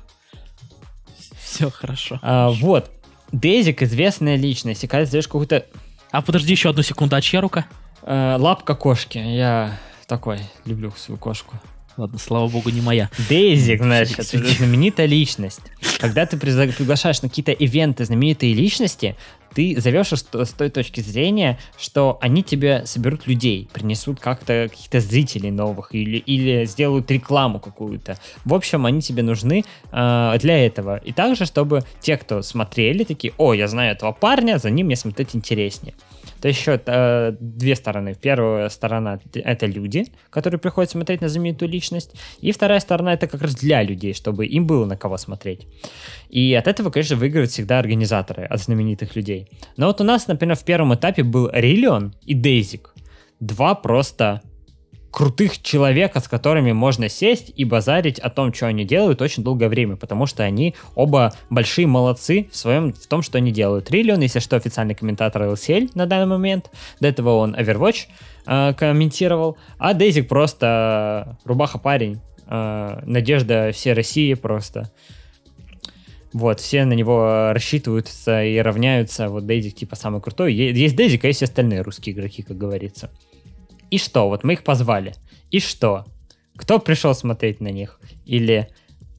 Все хорошо. А, вот. Дезик известная личность. И когда сделаешь какую-то... А подожди еще одну секунду, а чья рука? А, лапка кошки. Я такой люблю свою кошку. Ладно, слава богу, не моя. Дейзик, значит, знаменитая личность. Когда ты приглашаешь на какие-то ивенты знаменитые личности, ты зовешь с той точки зрения, что они тебе соберут людей, принесут как-то каких-то зрителей новых или, или сделают рекламу какую-то. В общем, они тебе нужны э, для этого. И также, чтобы те, кто смотрели, такие, о, я знаю этого парня, за ним мне смотреть интереснее. То еще э, две стороны. Первая сторона — это люди, которые приходят смотреть на знаменитую личность. И вторая сторона — это как раз для людей, чтобы им было на кого смотреть. И от этого, конечно, выигрывают всегда организаторы от знаменитых людей. Но вот у нас, например, в первом этапе был Риллион и Дейзик. Два просто крутых человека, с которыми можно сесть и базарить о том, что они делают очень долгое время, потому что они оба большие молодцы в своем, в том, что они делают. Триллион, если что, официальный комментатор LCL на данный момент, до этого он Overwatch э, комментировал, а Дейзик просто рубаха парень, э, надежда всей России просто. Вот, все на него рассчитываются и равняются. Вот Дейзик типа самый крутой. Есть Дейзик, а есть остальные русские игроки, как говорится. И что? Вот мы их позвали. И что? Кто пришел смотреть на них? Или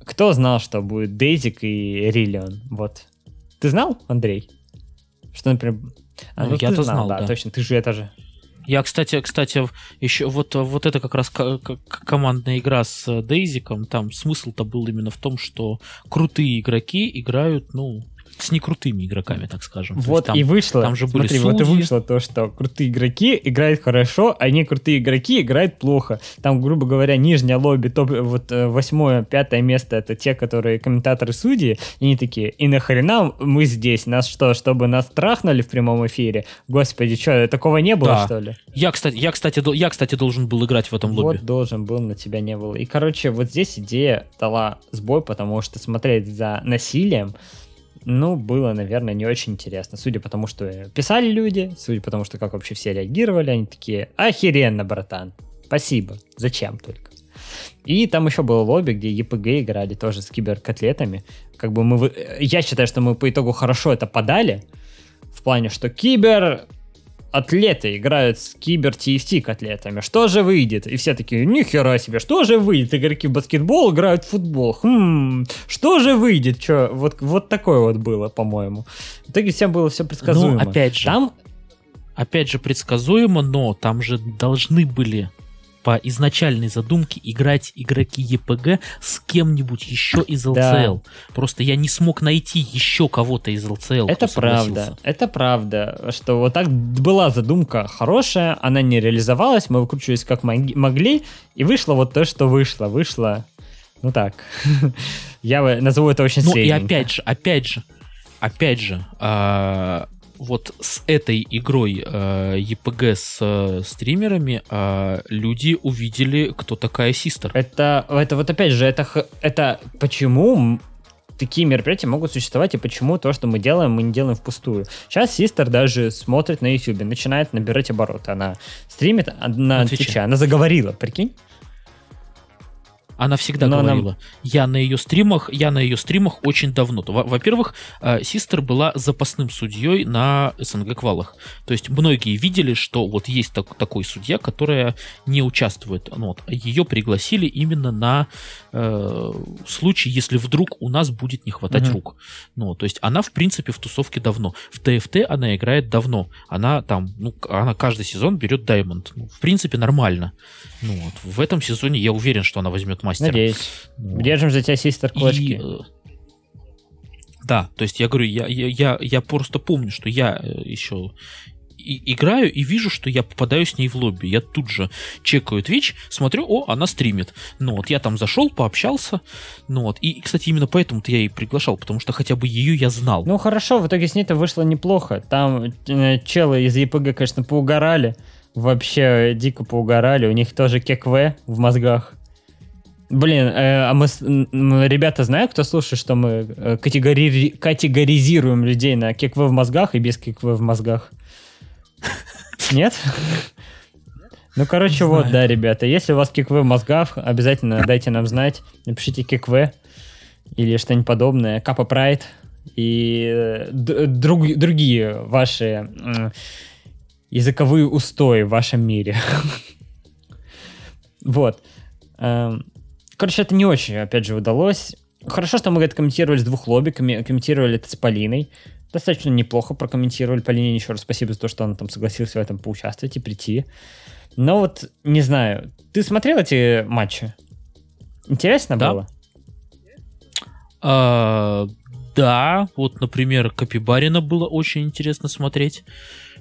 кто знал, что будет Дейзик и Риллион? Вот. Ты знал, Андрей? Что, например... А, ну, ну я-то знал, да, да. Точно, ты же это же... Я, кстати, кстати, еще вот, вот это как раз командная игра с Дейзиком, там смысл-то был именно в том, что крутые игроки играют, ну, с некрутыми игроками, так скажем. Вот там, и вышло. Там же были смотри, судьи. вот и вышло то, что крутые игроки играют хорошо, а не крутые игроки играют плохо. Там, грубо говоря, нижняя лобби, топ, вот э, восьмое, пятое место это те, которые комментаторы судьи, и они такие, и нахрена мы здесь? Нас что, чтобы нас трахнули в прямом эфире? Господи, что, такого не было, да. что ли? Я, кстати, я, кстати, я, кстати, должен был играть в этом лобби. Вот должен был, но тебя не было. И, короче, вот здесь идея дала сбой, потому что смотреть за насилием ну, было, наверное, не очень интересно. Судя по тому, что писали люди, судя по тому, что как вообще все реагировали, они такие, охеренно, братан, спасибо, зачем только. И там еще было лобби, где ЕПГ играли тоже с киберкотлетами. Как бы мы... Я считаю, что мы по итогу хорошо это подали, в плане, что кибер атлеты играют с кибер TFT котлетами. Что же выйдет? И все такие, нихера себе, что же выйдет? Игроки в баскетбол играют в футбол. Хм, что же выйдет? Че? Вот, вот такое вот было, по-моему. В итоге всем было все предсказуемо. Ну, опять же, там... Опять же, предсказуемо, но там же должны были по изначальной задумке играть игроки ЕПГ с кем-нибудь еще из ЛЦЛ. Да. Просто я не смог найти еще кого-то из ЛЦЛ. Это правда. Это правда, что вот так была задумка хорошая, она не реализовалась, мы выкручивались как могли, и вышло вот то, что вышло. Вышло, ну так, я назову это очень Ну и опять же, опять же, опять же, а, вот с этой игрой э, EPG с э, стримерами э, люди увидели, кто такая Систер. Это, это вот опять же, это, это почему такие мероприятия могут существовать и почему то, что мы делаем, мы не делаем впустую. Сейчас Систер даже смотрит на YouTube, начинает набирать обороты. Она стримит на Твиче, она заговорила, прикинь? Она всегда Но говорила. Она... Я на ее стримах, я на ее стримах очень давно. Во-первых, э, Систер была запасным судьей на СНГ квалах. То есть многие видели, что вот есть так, такой судья, которая не участвует. Ну, вот, ее пригласили именно на э, случай, если вдруг у нас будет не хватать угу. рук. Ну, то есть она, в принципе, в тусовке давно. В ТФТ она играет давно. Она там, ну, она каждый сезон берет Даймонд. Ну, в принципе, нормально. Ну, вот. В этом сезоне я уверен, что она возьмет мастер. Надеюсь. Вот. Держим за тебя, систер, кулачки. И, э, да, то есть я говорю, я, я, я, я просто помню, что я э, еще и, играю и вижу, что я попадаю с ней в лобби. Я тут же чекаю Twitch, смотрю, о, она стримит. Ну вот, я там зашел, пообщался. Ну вот, и, кстати, именно поэтому-то я и приглашал, потому что хотя бы ее я знал. Ну хорошо, в итоге с ней-то вышло неплохо. Там э, челы из ЕПГ, конечно, поугорали. Вообще дико поугорали. У них тоже ККВ в мозгах. Блин, э, а мы, ребята знают, кто слушает, что мы э, категори, категоризируем людей на кекве в мозгах и без кекве в мозгах? Нет? Ну, короче, вот, да, ребята, если у вас киквы в мозгах, обязательно дайте нам знать, напишите киквы или что-нибудь подобное, Капа Прайд и э, друг, другие ваши языковые устои в вашем мире. Вот. Короче, это не очень, опять же, удалось. Хорошо, что мы это комментировали с двух лобби, комментировали это с Полиной. Достаточно неплохо прокомментировали. Полине еще раз спасибо за то, что она там согласилась в этом поучаствовать и прийти. Но вот, не знаю, ты смотрел эти матчи? Интересно да. было? А, да, вот, например, Капибарина было очень интересно смотреть.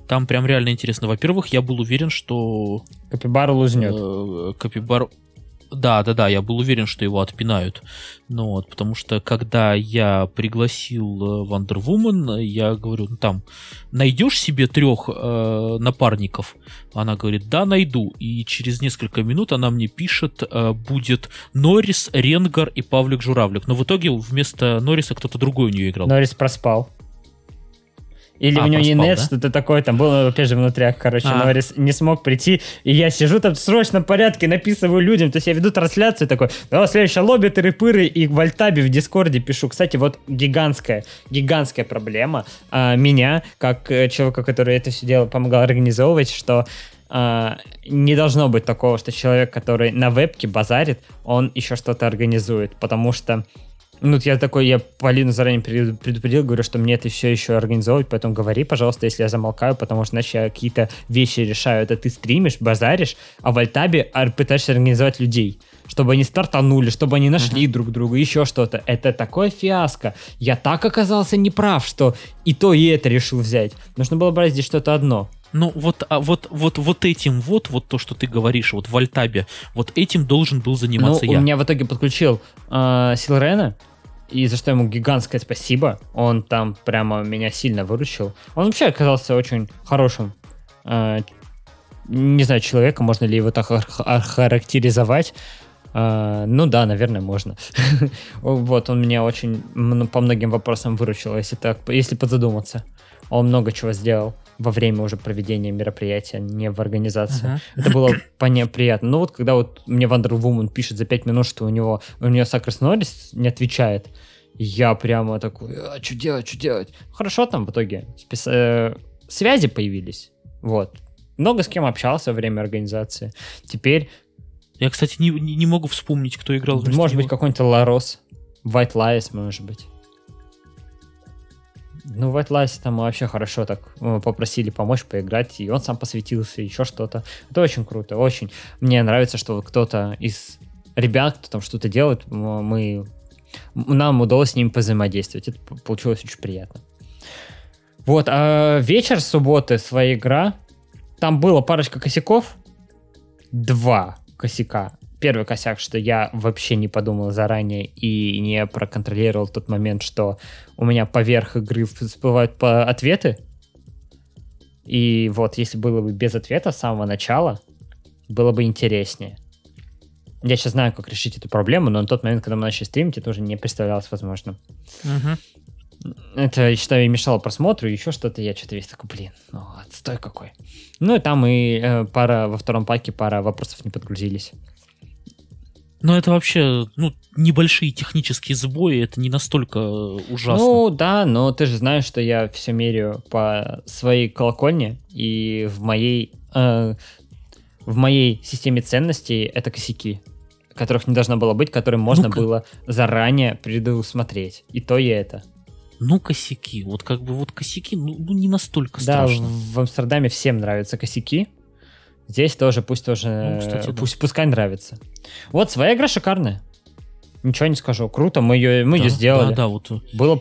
Там прям реально интересно. Во-первых, я был уверен, что... Капибару лузнет. Э, Капибару... Да, да, да, я был уверен, что его отпинают. Ну вот, потому что когда я пригласил Вандервумен, я говорю, ну там, найдешь себе трех э, напарников? Она говорит, да, найду. И через несколько минут она мне пишет, э, будет Норрис, Ренгар и Павлик Журавлик. Но в итоге вместо Норриса кто-то другой у нее играл. Норрис проспал. Или а, у него проспал, нет, да? что-то такое, там было, опять же, внутрях, короче, а. Норрис не смог прийти, и я сижу там в срочном порядке, написываю людям, то есть я веду трансляцию такой, да, следующая лобби, тыры-пыры, и в Альтабе в Дискорде пишу. Кстати, вот гигантская, гигантская проблема а, меня, как э, человека, который это все дело помогал организовывать, что Uh, не должно быть такого, что человек, который на вебке базарит, он еще что-то организует, потому что ну, я такой, я Полину заранее предупредил, говорю, что мне это все еще организовывать, поэтому говори, пожалуйста, если я замолкаю, потому что, значит, я какие-то вещи решаю. Это ты стримишь, базаришь, а в Альтабе пытаешься организовать людей, чтобы они стартанули, чтобы они нашли uh-huh. друг друга, еще что-то. Это такое фиаско. Я так оказался неправ, что и то, и это решил взять. Нужно было брать здесь что-то одно. Ну вот, а вот, вот, вот этим вот, вот то, что ты говоришь, вот в Альтабе, вот этим должен был заниматься ну, я. у меня в итоге подключил э, Силрена, и за что ему гигантское спасибо. Он там прямо меня сильно выручил. Он вообще оказался очень хорошим. Э, не знаю, человека, можно ли его так характеризовать. Uh, ну да, наверное, можно. вот, он меня очень по многим вопросам выручил, если так, если подзадуматься. Он много чего сделал во время уже проведения мероприятия, не в организации. Uh-huh. Это было приятно. Но вот когда вот мне Вандер Вумен пишет за 5 минут, что у него у нее Сакрес Норрис не отвечает, я прямо такой, а что делать, что делать? Хорошо там в итоге. Спис... Э, связи появились. Вот. Много с кем общался во время организации. Теперь... Я, кстати, не, не могу вспомнить, кто играл. Может быть, какой-нибудь Ларос. White Lies, может быть. Ну, в Atlas там вообще хорошо так э, попросили помочь поиграть, и он сам посвятился, еще что-то. Это очень круто, очень. Мне нравится, что кто-то из ребят, кто там что-то делает, мы нам удалось с ними позаимодействовать. Это получилось очень приятно. Вот, а вечер субботы, своя игра. Там было парочка косяков. Два косяка первый косяк, что я вообще не подумал заранее и не проконтролировал тот момент, что у меня поверх игры всплывают по ответы. И вот, если было бы без ответа с самого начала, было бы интереснее. Я сейчас знаю, как решить эту проблему, но на тот момент, когда мы начали стримить, это уже не представлялось возможным. Угу. Это, я считаю, и мешало просмотру, еще что-то. Я что-то весь такой, блин, ну отстой какой. Ну и там и э, пара во втором паке пара вопросов не подгрузились. Но это вообще, ну, небольшие технические сбои, это не настолько ужасно. Ну, да, но ты же знаешь, что я все меряю по своей колокольне, и в моей, э, в моей системе ценностей это косяки, которых не должно было быть, которые можно ну было заранее предусмотреть. И то и это. Ну, косяки. Вот как бы вот косяки, ну, ну не настолько страшно. Да, в, в Амстердаме всем нравятся косяки. Здесь тоже пусть тоже, ну, кстати, пусть, да. пускай нравится. Вот, своя игра шикарная. Ничего не скажу. Круто, мы ее, мы да, ее сделали. Да, да, вот. Было...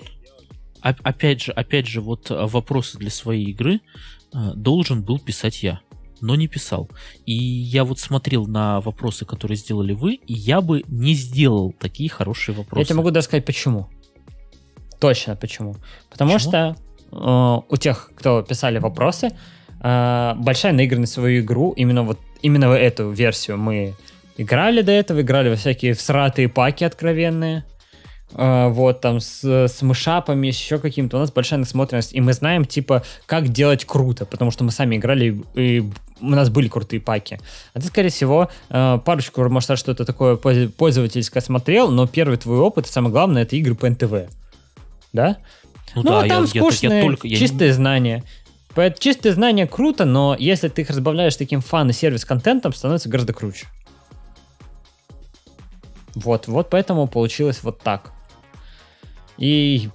Опять же, опять же, вот а, вопросы для своей игры а, должен был писать я но не писал. И я вот смотрел на вопросы, которые сделали вы, и я бы не сделал такие хорошие вопросы. Я тебе могу даже сказать, почему. Точно почему. Потому почему? что э, у тех, кто писали вопросы, э, большая наигранность в свою игру, именно вот именно эту версию мы играли до этого, играли во всякие всратые паки откровенные, э, вот там с, с мышапами, еще каким-то. У нас большая насмотренность, и мы знаем, типа, как делать круто, потому что мы сами играли и у нас были крутые паки. А ты, скорее всего, э, парочку, может, что-то такое пользовательское смотрел, но первый твой опыт, самое главное, это игры по НТВ. Да? Ну, ну да, а там я, скучные, я, я только, чистые я... знания. Чистые знания круто, но если ты их разбавляешь таким фан и сервис контентом, становится гораздо круче. Вот, вот поэтому получилось вот так. И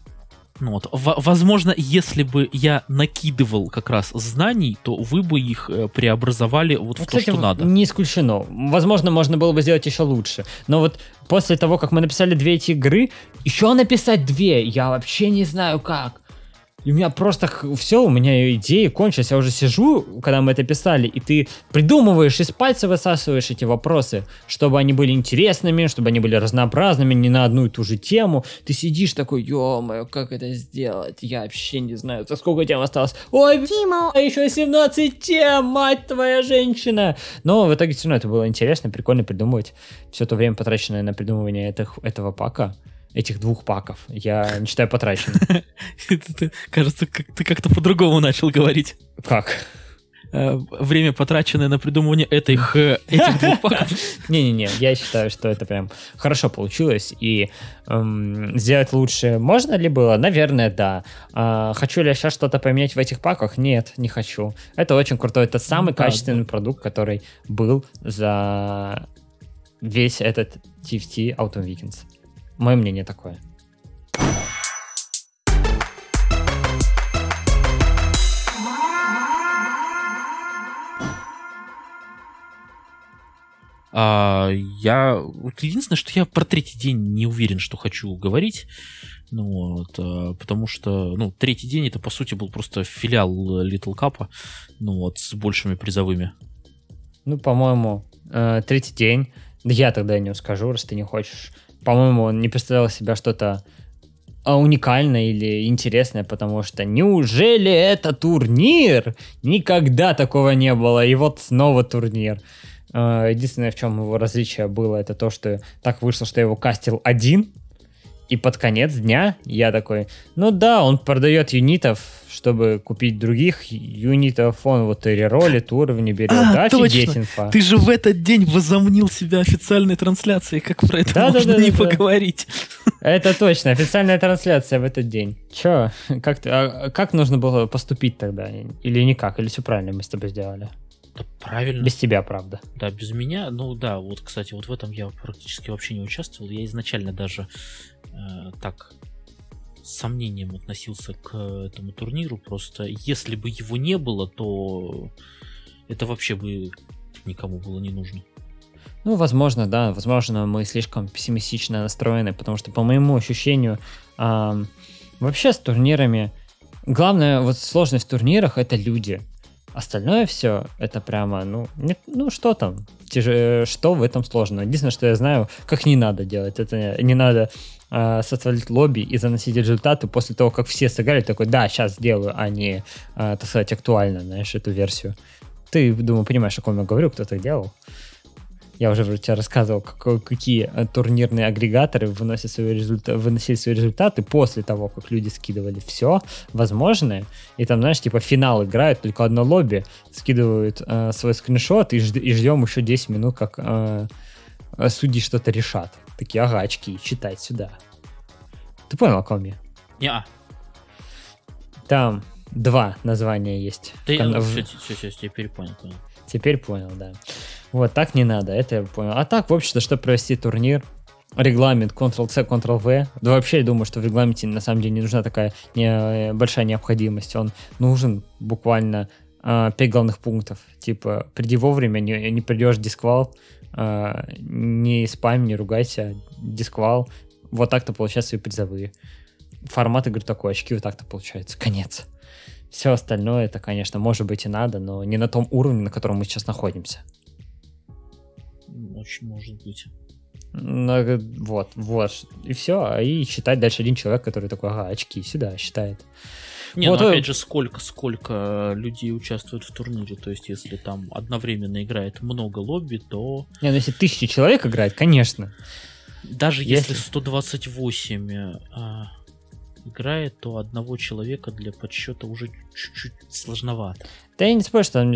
ну, вот. Возможно, если бы я накидывал как раз знаний, то вы бы их э, преобразовали вот ну, в кстати, то, что надо. Не исключено. Возможно, можно было бы сделать еще лучше. Но вот после того, как мы написали две эти игры, еще написать две, я вообще не знаю как. И у меня просто все, у меня идеи кончились. Я уже сижу, когда мы это писали, и ты придумываешь, из пальца высасываешь эти вопросы, чтобы они были интересными, чтобы они были разнообразными, не на одну и ту же тему. Ты сидишь такой, ё-моё, как это сделать? Я вообще не знаю, за сколько тем осталось. Ой, Тима, еще 17 тем, мать твоя женщина! Но в итоге все равно это было интересно, прикольно придумывать все то время, потраченное на придумывание этих, этого пака этих двух паков. Я не считаю потраченным. Кажется, ты как-то по-другому начал говорить. Как? Э, время, потраченное на придумывание этих, этих двух паков. Не-не-не, я считаю, что это прям хорошо получилось. И эм, сделать лучше можно ли было? Наверное, да. А, хочу ли я сейчас что-то поменять в этих паках? Нет, не хочу. Это очень крутой. Это самый ну, качественный да. продукт, который был за весь этот TFT Autumn Weekends. Мое мнение такое. А, я вот единственное, что я про третий день не уверен, что хочу говорить. Ну вот, а, потому что, ну, третий день это по сути был просто филиал Little Cup, ну вот, с большими призовыми. Ну, по-моему, э, третий день. Я тогда не скажу, раз ты не хочешь по-моему, он не представлял себя что-то а, уникальное или интересное, потому что неужели это турнир? Никогда такого не было, и вот снова турнир. А, единственное, в чем его различие было, это то, что так вышло, что его кастил один, и под конец дня я такой, ну да, он продает юнитов, чтобы купить других юнитов, он вот и реролит, уровни берет. А, да, точно. инфа. Ты же в этот день возомнил себя официальной трансляцией, как про это да, можно да, да, не да, поговорить. Это точно, официальная трансляция в этот день. Че, как, а, как нужно было поступить тогда? Или никак? Или все правильно мы с тобой сделали? Да, правильно. Без тебя, правда. Да, без меня. Ну да, вот, кстати, вот в этом я практически вообще не участвовал. Я изначально даже так с сомнением относился к этому турниру. Просто если бы его не было, то это вообще бы никому было не нужно. Ну, возможно, да, возможно, мы слишком пессимистично настроены, потому что, по моему ощущению, э, вообще с турнирами главная вот сложность в турнирах это люди. Остальное все, это прямо, ну, не, ну что там, что в этом сложно. Единственное, что я знаю, как не надо делать. Это не надо э, составлять лобби и заносить результаты после того, как все сыграли, такой, да, сейчас сделаю, а не, э, так сказать, актуально, знаешь, эту версию. Ты, думаю, понимаешь, о ком я говорю, кто так делал. Я уже вроде тебе рассказывал, как, какие э, турнирные агрегаторы выносят свои результа- выносили свои результаты после того, как люди скидывали все возможное. И там, знаешь, типа финал играют, только одно лобби, скидывают э, свой скриншот и, жд- и ждем еще 10 минут, как э, судьи что-то решат. Такие, ага, очки, читай сюда. Ты понял, о ком я? Не. Там два названия есть. Да я, все, все, все, я теперь понял, понял. Теперь понял, да. Вот, так не надо, это я понял. А так, в общем-то, чтобы провести турнир, регламент Ctrl-C, Ctrl-V. Да вообще, я думаю, что в регламенте на самом деле не нужна такая не, большая необходимость. Он нужен буквально э, 5 главных пунктов. Типа, приди вовремя, не, не придешь дисквал, э, не спам, не ругайся, дисквал. Вот так-то получаются свои призовые. Формат игры такой, очки вот так-то получается. Конец. Все остальное, это, конечно, может быть и надо, но не на том уровне, на котором мы сейчас находимся. Очень может быть. Ну, вот, вот. И все. И считать дальше один человек, который такой, ага, очки сюда считает. Не, вот, ну опять же, сколько, сколько людей участвуют в турнире. То есть, если там одновременно играет много лобби, то... Не, ну если тысячи человек играет, конечно. Даже если, если 128... А... играет, то одного человека для подсчета уже чуть-чуть сложновато. Да я не спорю, что там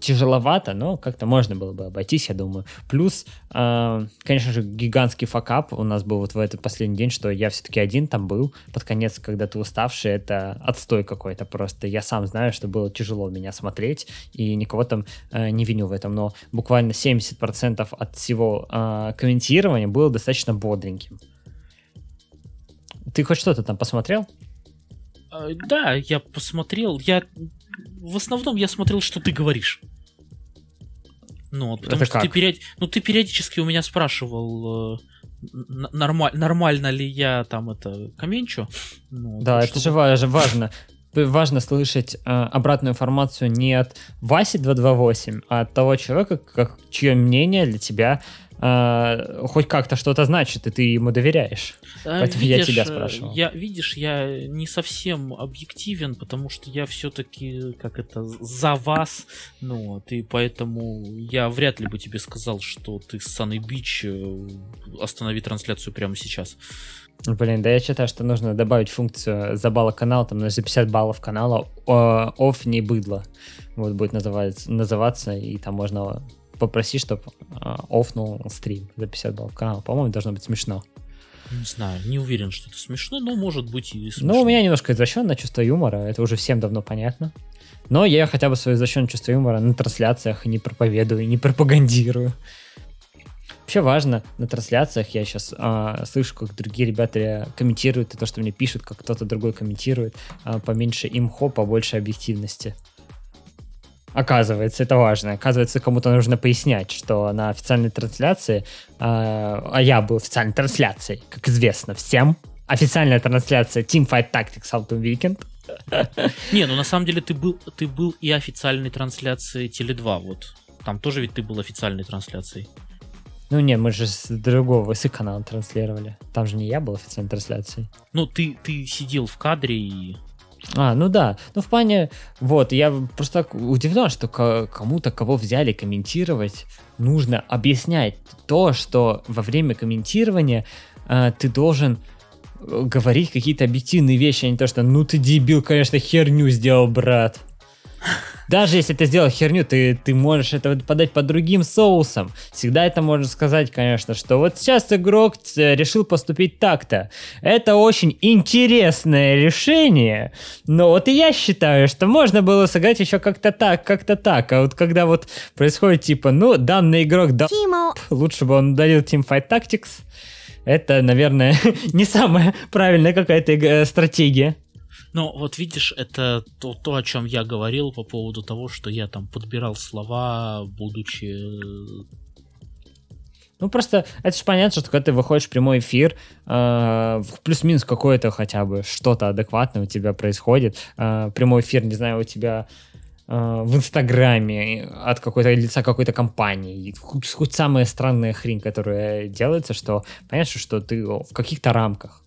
тяжеловато, но как-то можно было бы обойтись, я думаю. Плюс, э, конечно же, гигантский факап у нас был вот в этот последний день, что я все-таки один там был. Под конец, когда ты уставший, это отстой какой-то просто. Я сам знаю, что было тяжело меня смотреть, и никого там э, не виню в этом, но буквально 70% от всего э, комментирования было достаточно бодреньким. Ты хоть что-то там посмотрел? А, да, я посмотрел. Я в основном я смотрел, что ты говоришь. Ну, потому Это что как? ты, период... ну, ты периодически у меня спрашивал, э, нормаль... нормально ли я там это комменчу. Ну, Да, это же важно. Важно слышать э, обратную информацию не от Васи 228, а от того человека, как, чье мнение для тебя э, хоть как-то что-то значит, и ты ему доверяешь. А, Поэтому я тебя э, спрашивал. Я, видишь, я не совсем объективен, потому что я все-таки, как это, за вас, ну, вот, и поэтому я вряд ли бы тебе сказал, что ты с Sunny Beach э, останови трансляцию прямо сейчас. Блин, да я считаю, что нужно добавить функцию за балла канала, там на 50 баллов канала оф не быдло. Вот будет называться, называться, и там можно попросить, чтобы офнул стрим за 50 баллов канала. По-моему, должно быть смешно. Не знаю, не уверен, что это смешно, но может быть и смешно. Ну, у меня немножко извращенное чувство юмора, это уже всем давно понятно. Но я хотя бы свое извращенное чувство юмора на трансляциях не проповедую, не пропагандирую. Вообще важно на трансляциях, я сейчас слышу, как другие ребята комментируют, и то, что мне пишут, как кто-то другой комментирует, а, поменьше имхо, побольше объективности. Оказывается, это важно. Оказывается, кому-то нужно пояснять, что на официальной трансляции, а, а я был официальной трансляцией, как известно всем, официальная трансляция Teamfight Tactics Autumn Weekend. Не, ну на самом деле ты был, ты был и официальной трансляцией Теле2, вот. Там тоже ведь ты был официальной трансляцией. Ну не, мы же с другого, с их канала транслировали. Там же не я был официальной трансляцией. Ну, ты, ты сидел в кадре и... А, ну да. Ну, в плане, вот, я просто удивлен, что ко- кому-то, кого взяли комментировать, нужно объяснять то, что во время комментирования э, ты должен э, говорить какие-то объективные вещи, а не то, что ну ты дебил, конечно, херню сделал, брат. Даже если ты сделал херню, ты, ты можешь это подать под другим соусом. Всегда это можно сказать, конечно, что вот сейчас игрок э, решил поступить так-то. Это очень интересное решение, но вот и я считаю, что можно было сыграть еще как-то так, как-то так. А вот когда вот происходит типа, ну, данный игрок да лучше бы он удалил Teamfight Tactics, это, наверное, не самая правильная какая-то э, стратегия. Ну, вот видишь, это то, то, о чем я говорил по поводу того, что я там подбирал слова, будучи... э, Ну, просто это же понятно, что когда ты выходишь в прямой эфир, э, плюс-минус какое-то хотя бы что-то адекватное у тебя происходит. Э, прямой эфир, не знаю, у тебя э, в Инстаграме от какой-то лица какой-то компании. Хоть, хоть самая странная хрень, которая делается, что понятно, что ты в каких-то рамках.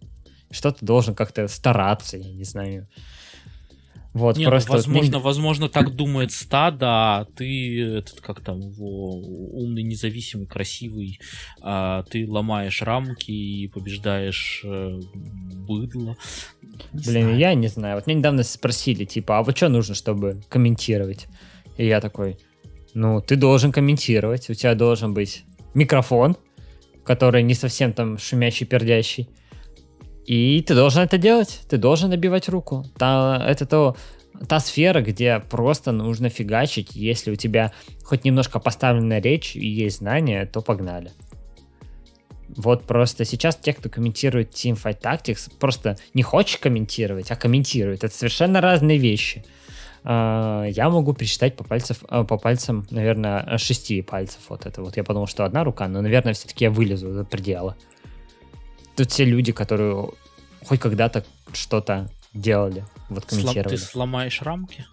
Что ты должен как-то стараться, я не знаю. Вот, Не, ну, просто... вот возможно, мне- возможно, так думает стадо, а ты, этот, как там, его, умный, независимый, красивый, а ты ломаешь рамки и побеждаешь э, быдло. Не Блин, знаю. я не знаю. Вот меня недавно спросили, типа, а вот что нужно, чтобы комментировать? И я такой, ну, ты должен комментировать, у тебя должен быть микрофон, который не совсем там шумящий, пердящий. И ты должен это делать, ты должен набивать руку. Та, это то, та сфера, где просто нужно фигачить. Если у тебя хоть немножко поставленная речь и есть знания, то погнали. Вот просто сейчас те, кто комментирует Teamfight Tactics, просто не хочешь комментировать, а комментирует. Это совершенно разные вещи. А, Я могу пересчитать по, пальцев, а, по пальцам, наверное, шести пальцев. Вот это вот. Я подумал, что одна рука, но, наверное, все-таки я вылезу за пределы. Тут все люди, которые хоть когда-то что-то делали, вот Слом- комментировали. Ты сломаешь рамки?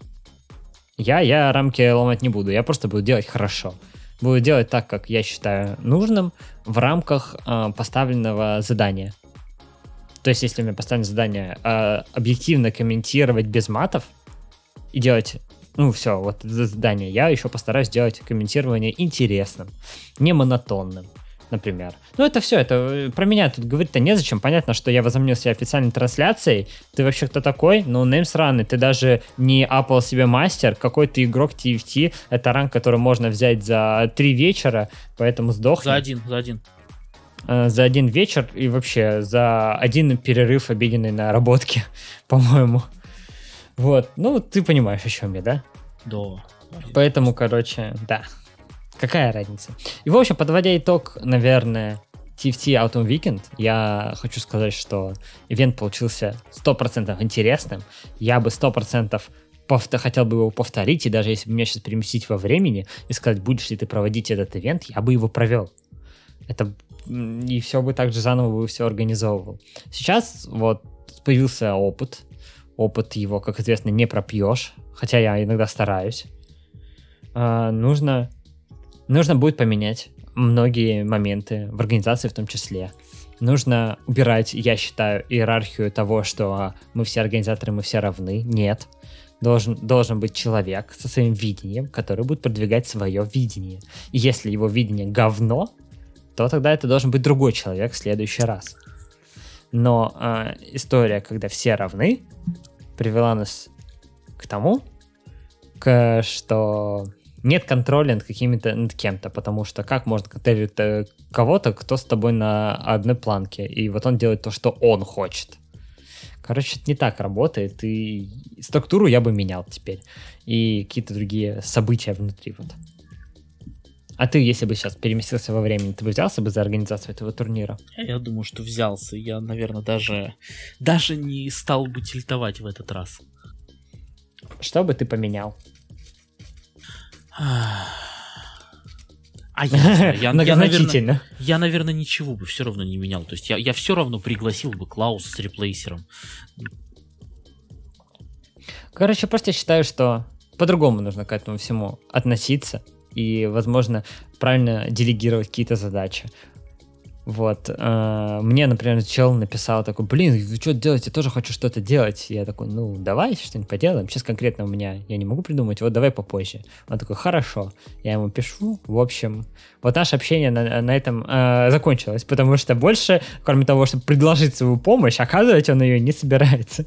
Я, я рамки ломать не буду, я просто буду делать хорошо. Буду делать так, как я считаю нужным, в рамках э, поставленного задания. То есть, если у меня поставлено задание э, объективно комментировать без матов и делать, ну все, вот это задание, я еще постараюсь сделать комментирование интересным, не монотонным. Например. Ну, это все, это э, про меня тут говорить-то незачем. Понятно, что я возомнил себя официальной трансляцией. Ты вообще кто такой? Ну, нейм сраный. Ты даже не апал себе мастер. Какой ты игрок TFT. Это ранг, который можно взять за три вечера, поэтому сдохни. За один, за один. Э, за один вечер и вообще за один перерыв обеденный на работке, по-моему. Вот. Ну, ты понимаешь, о чем я, да? Да. Поэтому, короче, да. Какая разница? И, в общем, подводя итог, наверное, TFT Autumn Weekend, я хочу сказать, что ивент получился 100% интересным. Я бы 100% повто- хотел бы его повторить, и даже если бы меня сейчас переместить во времени и сказать, будешь ли ты проводить этот ивент, я бы его провел. Это и все бы так же заново бы все организовывал. Сейчас вот появился опыт. Опыт его, как известно, не пропьешь, хотя я иногда стараюсь. А, нужно Нужно будет поменять многие моменты в организации в том числе. Нужно убирать, я считаю, иерархию того, что мы все организаторы, мы все равны. Нет. Должен, должен быть человек со своим видением, который будет продвигать свое видение. И если его видение говно, то тогда это должен быть другой человек в следующий раз. Но э, история, когда все равны, привела нас к тому, к, что нет контроля над какими-то над кем-то, потому что как можно контролировать э, кого-то, кто с тобой на одной планке, и вот он делает то, что он хочет. Короче, это не так работает, и структуру я бы менял теперь, и какие-то другие события внутри вот. А ты, если бы сейчас переместился во времени, ты бы взялся бы за организацию этого турнира? Я думаю, что взялся. Я, наверное, даже, даже не стал бы тильтовать в этот раз. Что бы ты поменял? А я, я, наверное, я, наверное, ничего бы все равно не менял. То есть я, я все равно пригласил бы Клауса с реплейсером. Короче, просто считаю, что по-другому нужно к этому всему относиться и, возможно, правильно делегировать какие-то задачи. Вот. Э, мне, например, чел написал такой, блин, вы что делаете? Я тоже хочу что-то делать. Я такой, ну, давай что-нибудь поделаем. Сейчас конкретно у меня, я не могу придумать, вот давай попозже. Он такой, хорошо. Я ему пишу. В общем, вот наше общение на, на этом э, закончилось, потому что больше, кроме того, чтобы предложить свою помощь, оказывать он ее не собирается.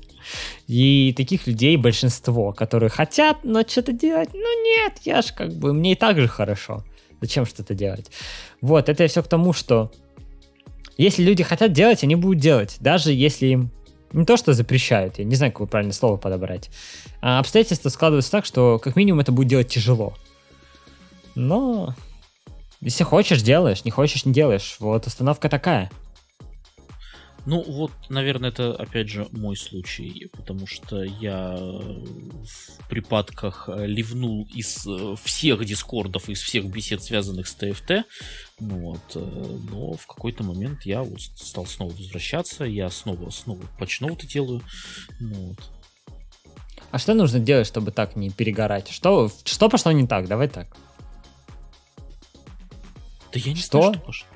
И таких людей большинство, которые хотят, но что-то делать, ну нет, я ж как бы, мне и так же хорошо. Зачем что-то делать? Вот, это все к тому, что если люди хотят делать, они будут делать, даже если им не то, что запрещают, я не знаю, какое правильное слово подобрать, а обстоятельства складываются так, что как минимум это будет делать тяжело. Но если хочешь, делаешь, не хочешь, не делаешь. Вот установка такая. Ну вот, наверное, это опять же мой случай, потому что я в припадках ливнул из э, всех дискордов, из всех бесед, связанных с ТФТ, вот, э, но в какой-то момент я вот стал снова возвращаться, я снова, снова почну это делаю, вот. А что нужно делать, чтобы так не перегорать? Что, что пошло не так? Давай так. Да я не что? знаю, что пошло.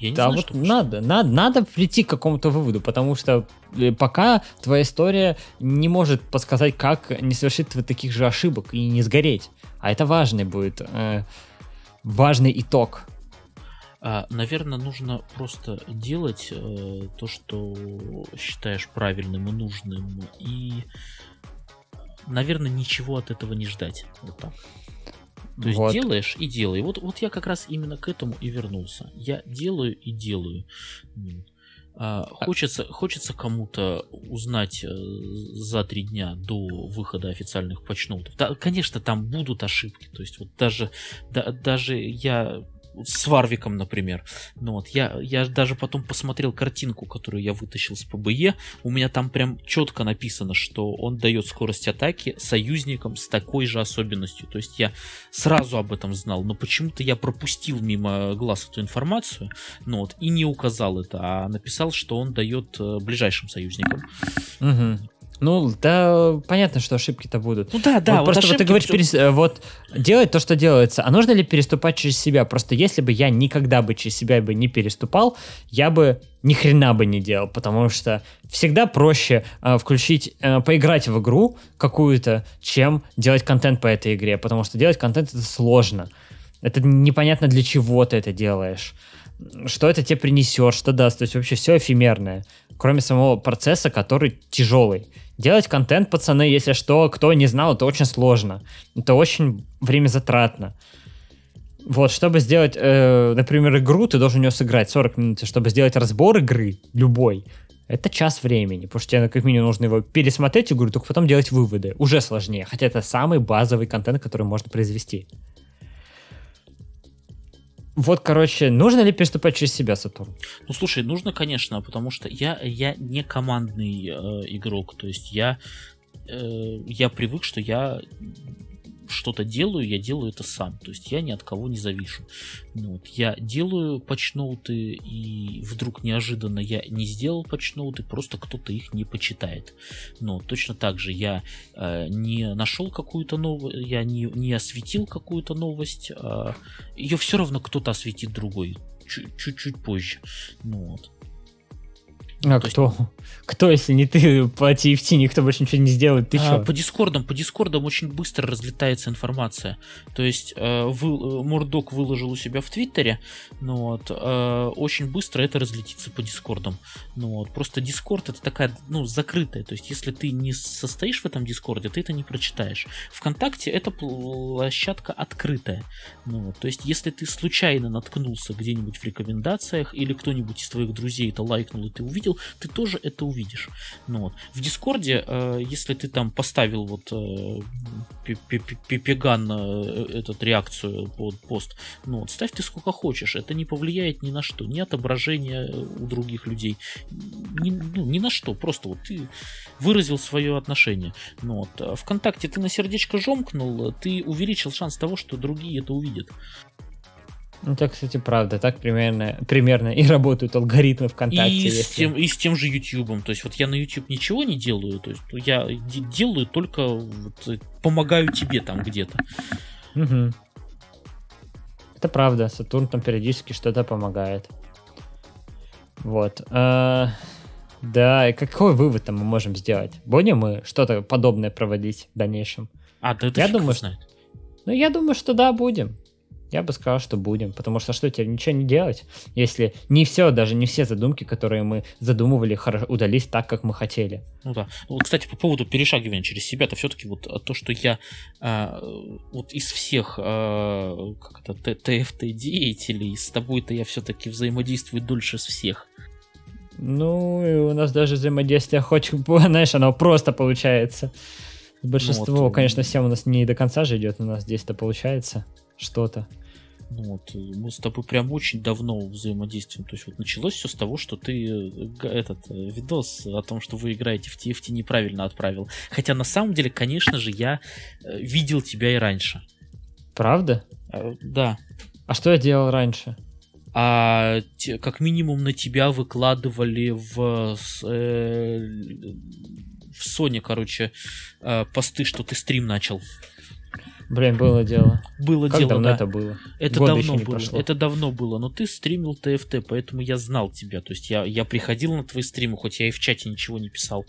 Я не да, знаю, вот что надо, надо, надо прийти к какому-то выводу, потому что э, пока твоя история не может подсказать, как не совершить таких же ошибок и не сгореть. А это важный будет, э, важный итог. А, наверное, нужно просто делать э, то, что считаешь правильным и нужным, и, наверное, ничего от этого не ждать. Вот так. То есть вот. делаешь и делай. Вот, вот я как раз именно к этому и вернулся. Я делаю и делаю. А, хочется, хочется кому-то узнать э, за три дня до выхода официальных патчноутов. Да, конечно, там будут ошибки. То есть вот даже, да, даже я с Варвиком, например. Ну вот, я, я даже потом посмотрел картинку, которую я вытащил с ПБЕ. У меня там прям четко написано, что он дает скорость атаки союзникам с такой же особенностью. То есть я сразу об этом знал, но почему-то я пропустил мимо глаз эту информацию, ну вот, и не указал это, а написал, что он дает э, ближайшим союзникам. Угу. Ну, да, понятно, что ошибки-то будут. Ну да, да. Вот вот просто вот ты говоришь, перес... Э, вот делать то, что делается. А нужно ли переступать через себя? Просто если бы я никогда бы через себя бы не переступал, я бы ни хрена бы не делал, потому что всегда проще э, включить, э, поиграть в игру какую-то, чем делать контент по этой игре, потому что делать контент это сложно. Это непонятно для чего ты это делаешь. Что это тебе принесет, что даст. То есть вообще все эфемерное. Кроме самого процесса, который тяжелый. Делать контент, пацаны, если что, кто не знал, это очень сложно. Это очень время затратно. Вот, чтобы сделать, э, например, игру, ты должен ее сыграть 40 минут. Чтобы сделать разбор игры, любой, это час времени. Потому что тебе как минимум нужно его пересмотреть игру, только потом делать выводы. Уже сложнее. Хотя это самый базовый контент, который можно произвести. Вот, короче, нужно ли переступать через себя, Сатурн? Ну, слушай, нужно, конечно, потому что я, я не командный э, игрок. То есть я, э, я привык, что я что-то делаю, я делаю это сам. То есть я ни от кого не завишу. Ну, вот, я делаю патчноуты, и вдруг неожиданно я не сделал патчноуты, просто кто-то их не почитает. Но точно так же я э, не нашел какую-то новость, я не, не осветил какую-то новость, э, ее все равно кто-то осветит другой чуть-чуть позже. Ну, вот. А То кто? Есть... Кто, если не ты по TFT, никто больше ничего не сделает, ты а? По дискордам, по дискордам очень быстро разлетается информация. То есть э, вы, Мурдок выложил у себя в Твиттере, ну вот, э, очень быстро это разлетится по дискордам. Ну вот, просто дискорд это такая, ну, закрытая. То есть если ты не состоишь в этом дискорде, ты это не прочитаешь. Вконтакте это площадка открытая. Ну вот, то есть если ты случайно наткнулся где-нибудь в рекомендациях или кто-нибудь из твоих друзей это лайкнул и ты увидел, ты тоже это увидишь. Ну, вот. В Дискорде, э, если ты там поставил вот э, Пепеган э, этот реакцию под пост, ну, вот, ставь ты сколько хочешь, это не повлияет ни на что, ни отображение у других людей, ни, ну, ни на что, просто вот ты выразил свое отношение. Ну, вот. Вконтакте ты на сердечко жомкнул, ты увеличил шанс того, что другие это увидят. Ну, это, кстати, правда. Так примерно, примерно и работают алгоритмы ВКонтакте. И, если... с тем, и с тем же YouTube. То есть вот я на YouTube ничего не делаю. То есть я делаю только вот, э, помогаю тебе там где-то. Угу. Это правда. Сатурн там периодически что-то помогает. Вот. А, да, и какой вывод там мы можем сделать? Будем мы что-то подобное проводить в дальнейшем? А, да это я думаю, знает. Ну, я думаю, что да, будем. Я бы сказал, что будем, потому что что теперь ничего не делать, если не все, даже не все задумки, которые мы задумывали, удались так, как мы хотели. Ну да. Ну, кстати, по поводу перешагивания через себя, то все-таки вот то, что я а, вот из всех а, как это, ТФТ деятелей, с тобой-то я все-таки взаимодействую дольше с всех. Ну, и у нас даже взаимодействие хоть, знаешь, оно просто получается. Большинство, ну, вот, конечно, всем у нас не до конца же идет, у нас здесь-то получается что-то. Ну вот, мы с тобой прям очень давно взаимодействуем. То есть вот началось все с того, что ты э, этот э, видос о том, что вы играете в TFT неправильно отправил. Хотя на самом деле, конечно же, я э, видел тебя и раньше. Правда? Да. А что я делал раньше? А те, как минимум на тебя выкладывали в э, в Sony, короче, э, посты, что ты стрим начал. Блин, было дело. Было как дело, давно да. это было? Это Года давно было. Прошло. Это давно было, но ты стримил ТФТ, поэтому я знал тебя. То есть я, я приходил на твои стримы, хоть я и в чате ничего не писал.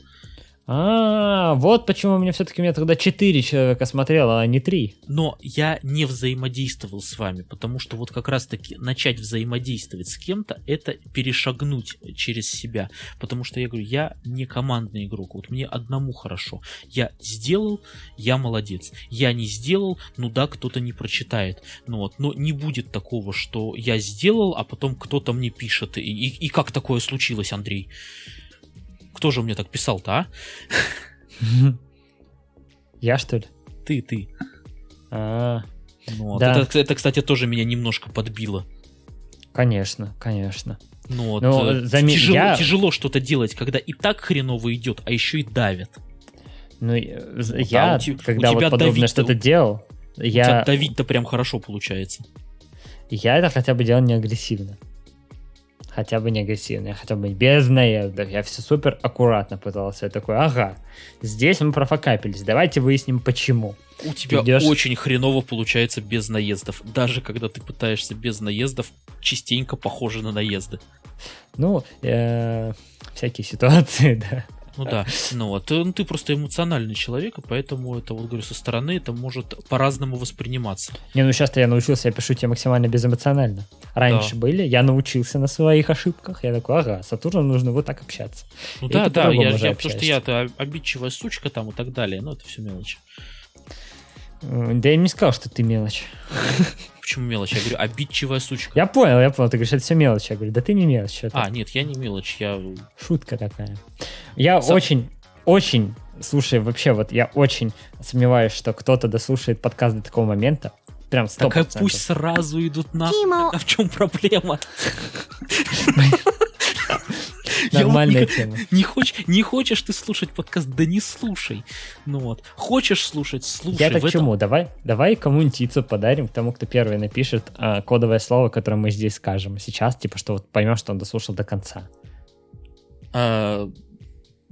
А, вот почему у меня все-таки меня тогда 4 человека смотрело, а не 3. Но я не взаимодействовал с вами, потому что вот как раз-таки начать взаимодействовать с кем-то, это перешагнуть через себя. Потому что я говорю, я не командный игрок, вот мне одному хорошо. Я сделал, я молодец. Я не сделал, ну да, кто-то не прочитает. Ну вот, но не будет такого, что я сделал, а потом кто-то мне пишет. И, и, и как такое случилось, Андрей? Кто же мне так писал-то, а? Я, что ли? Ты, ты. А, ну, да. это, это, кстати, тоже меня немножко подбило. Конечно, конечно. Ну, вот, Но, э, зам... тяжело, я... тяжело что-то делать, когда и так хреново идет, а еще и давят. Ну, ну я, да, когда вот подобное что-то делал, у я... тебя давить-то прям хорошо получается. Я это хотя бы делал не агрессивно хотя бы не хотя бы без наездов. Я все супер аккуратно пытался. Я такой, ага, здесь мы профокапились, давайте выясним, почему. У тебя Идешь... очень хреново получается без наездов. Даже когда ты пытаешься без наездов, частенько похоже на наезды. Ну, э, всякие ситуации, да. Ну да, ну вот, ну, ты просто эмоциональный человек, и поэтому это, вот говорю, со стороны это может по-разному восприниматься. Не, ну сейчас-то я научился, я пишу тебе максимально безэмоционально. Раньше Да. были, я научился на своих ошибках, я такой, ага, с Сатурном нужно вот так общаться. Ну И да, да, я, я- потому что я-то обидчивая сучка там и так далее, ну это все мелочи. Да я не сказал, что ты мелочь. Почему мелочь? Я говорю, обидчивая сучка. Я понял, я понял, ты говоришь, это все мелочь. Я говорю, да ты не мелочь, что А, нет, я не мелочь, я... Шутка такая. Я За- очень, очень, слушай, вообще вот я очень сомневаюсь, что кто-то дослушает подкаст до такого момента. Прям сто Так а пусть сразу идут на... А в чем проблема? Нормальная тема. Не хочешь, не хочешь ты слушать подкаст, да не слушай. Ну вот. Хочешь слушать, слушай. Я так к чему? Давай, давай кому-нибудь яйцо подарим тому, кто первый напишет а, кодовое слово, которое мы здесь скажем сейчас, типа, что вот поймешь, что он дослушал до конца.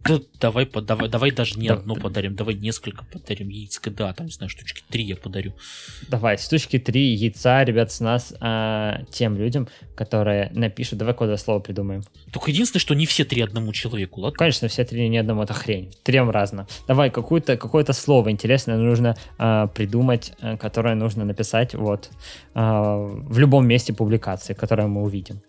Да, давай, давай, давай даже не Да. одно подарим, давай несколько подарим яиц, да, там, не знаю, штучки три я подарю. Давай, штучки три яйца, ребят, с нас а, тем людям, которые напишут. Давай кодовое слово придумаем. Только единственное, что не все три одному человеку, ладно? Конечно, все три ни одному это хрень. Трем разно. Давай какое-то какое-то слово интересное нужно а, придумать, а, которое нужно написать вот а, в любом месте публикации, которое мы увидим.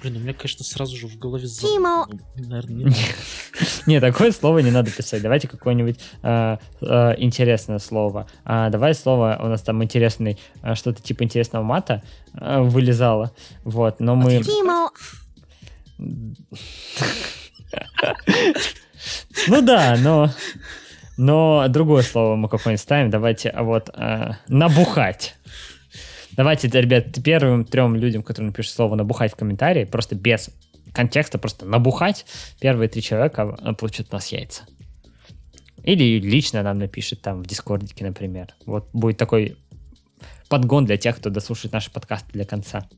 Блин, у меня, конечно, сразу же в голове... Ну, Наверное, не такое слово не надо писать. Давайте какое-нибудь а, а, интересное слово. А, давай слово, у нас там интересный, что-то типа интересного мата вылезало. Вот, но мы... Тимо. Ну да, но... Но другое слово мы какое-нибудь ставим. Давайте, а вот, набухать. Давайте, ребят, первым трем людям, которые напишут слово набухать в комментарии, просто без контекста, просто набухать, первые три человека а, получат у нас яйца. Или лично нам напишет там в дискордике, например. Вот будет такой подгон для тех, кто дослушает наши подкасты до конца.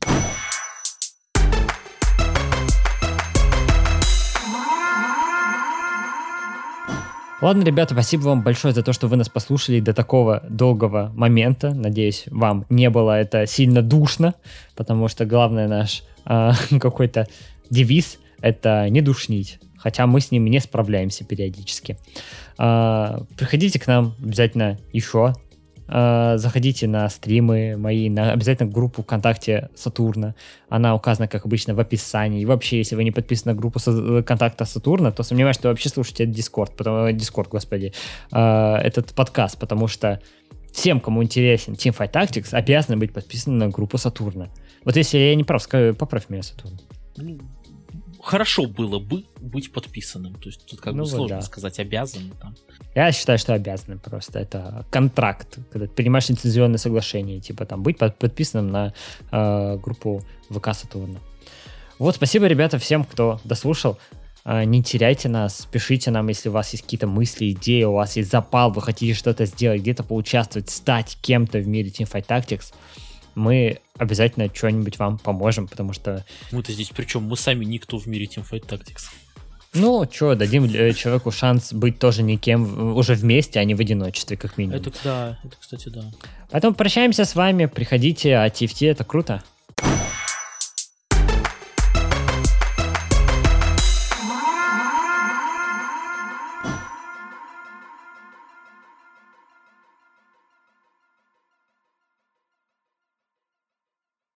Ладно, ребята, спасибо вам большое за то, что вы нас послушали до такого долгого момента. Надеюсь, вам не было это сильно душно, потому что главный наш а, какой-то девиз — это не душнить. Хотя мы с ним не справляемся периодически. А, приходите к нам обязательно еще. А, заходите на стримы мои, на обязательно группу ВКонтакте Сатурна. Она указана, как обычно, в описании. И вообще, если вы не подписаны на группу Са- контакта Сатурна, то сомневаюсь, что вы вообще слушаете Дискорд, потому Дискорд, господи, э, этот подкаст, потому что всем, кому интересен Teamfight Tactics, обязаны быть подписаны на группу Сатурна. Вот если я не прав, скажи, поправь меня, Сатурн. Хорошо было бы быть подписанным. То есть тут как Ну бы вот сложно да. сказать обязан. Там. Я считаю, что обязаны просто. Это контракт, когда ты принимаешь лицензионное соглашение, типа там быть под- подписанным на э, группу ВК Сатурна. Вот, спасибо, ребята, всем, кто дослушал. Э, Не теряйте нас, пишите нам, если у вас есть какие-то мысли, идеи, у вас есть запал, вы хотите что-то сделать, где-то поучаствовать, стать кем-то в мире Teamfight Tactics. Мы обязательно что-нибудь вам поможем, потому что, Мы-то здесь причем мы сами никто в мире Teamfight Tactics. ну, что, дадим э, человеку шанс быть тоже никем уже вместе, а не в одиночестве, как минимум. Это да, это кстати да. Поэтому прощаемся с вами, приходите, а TFT это круто.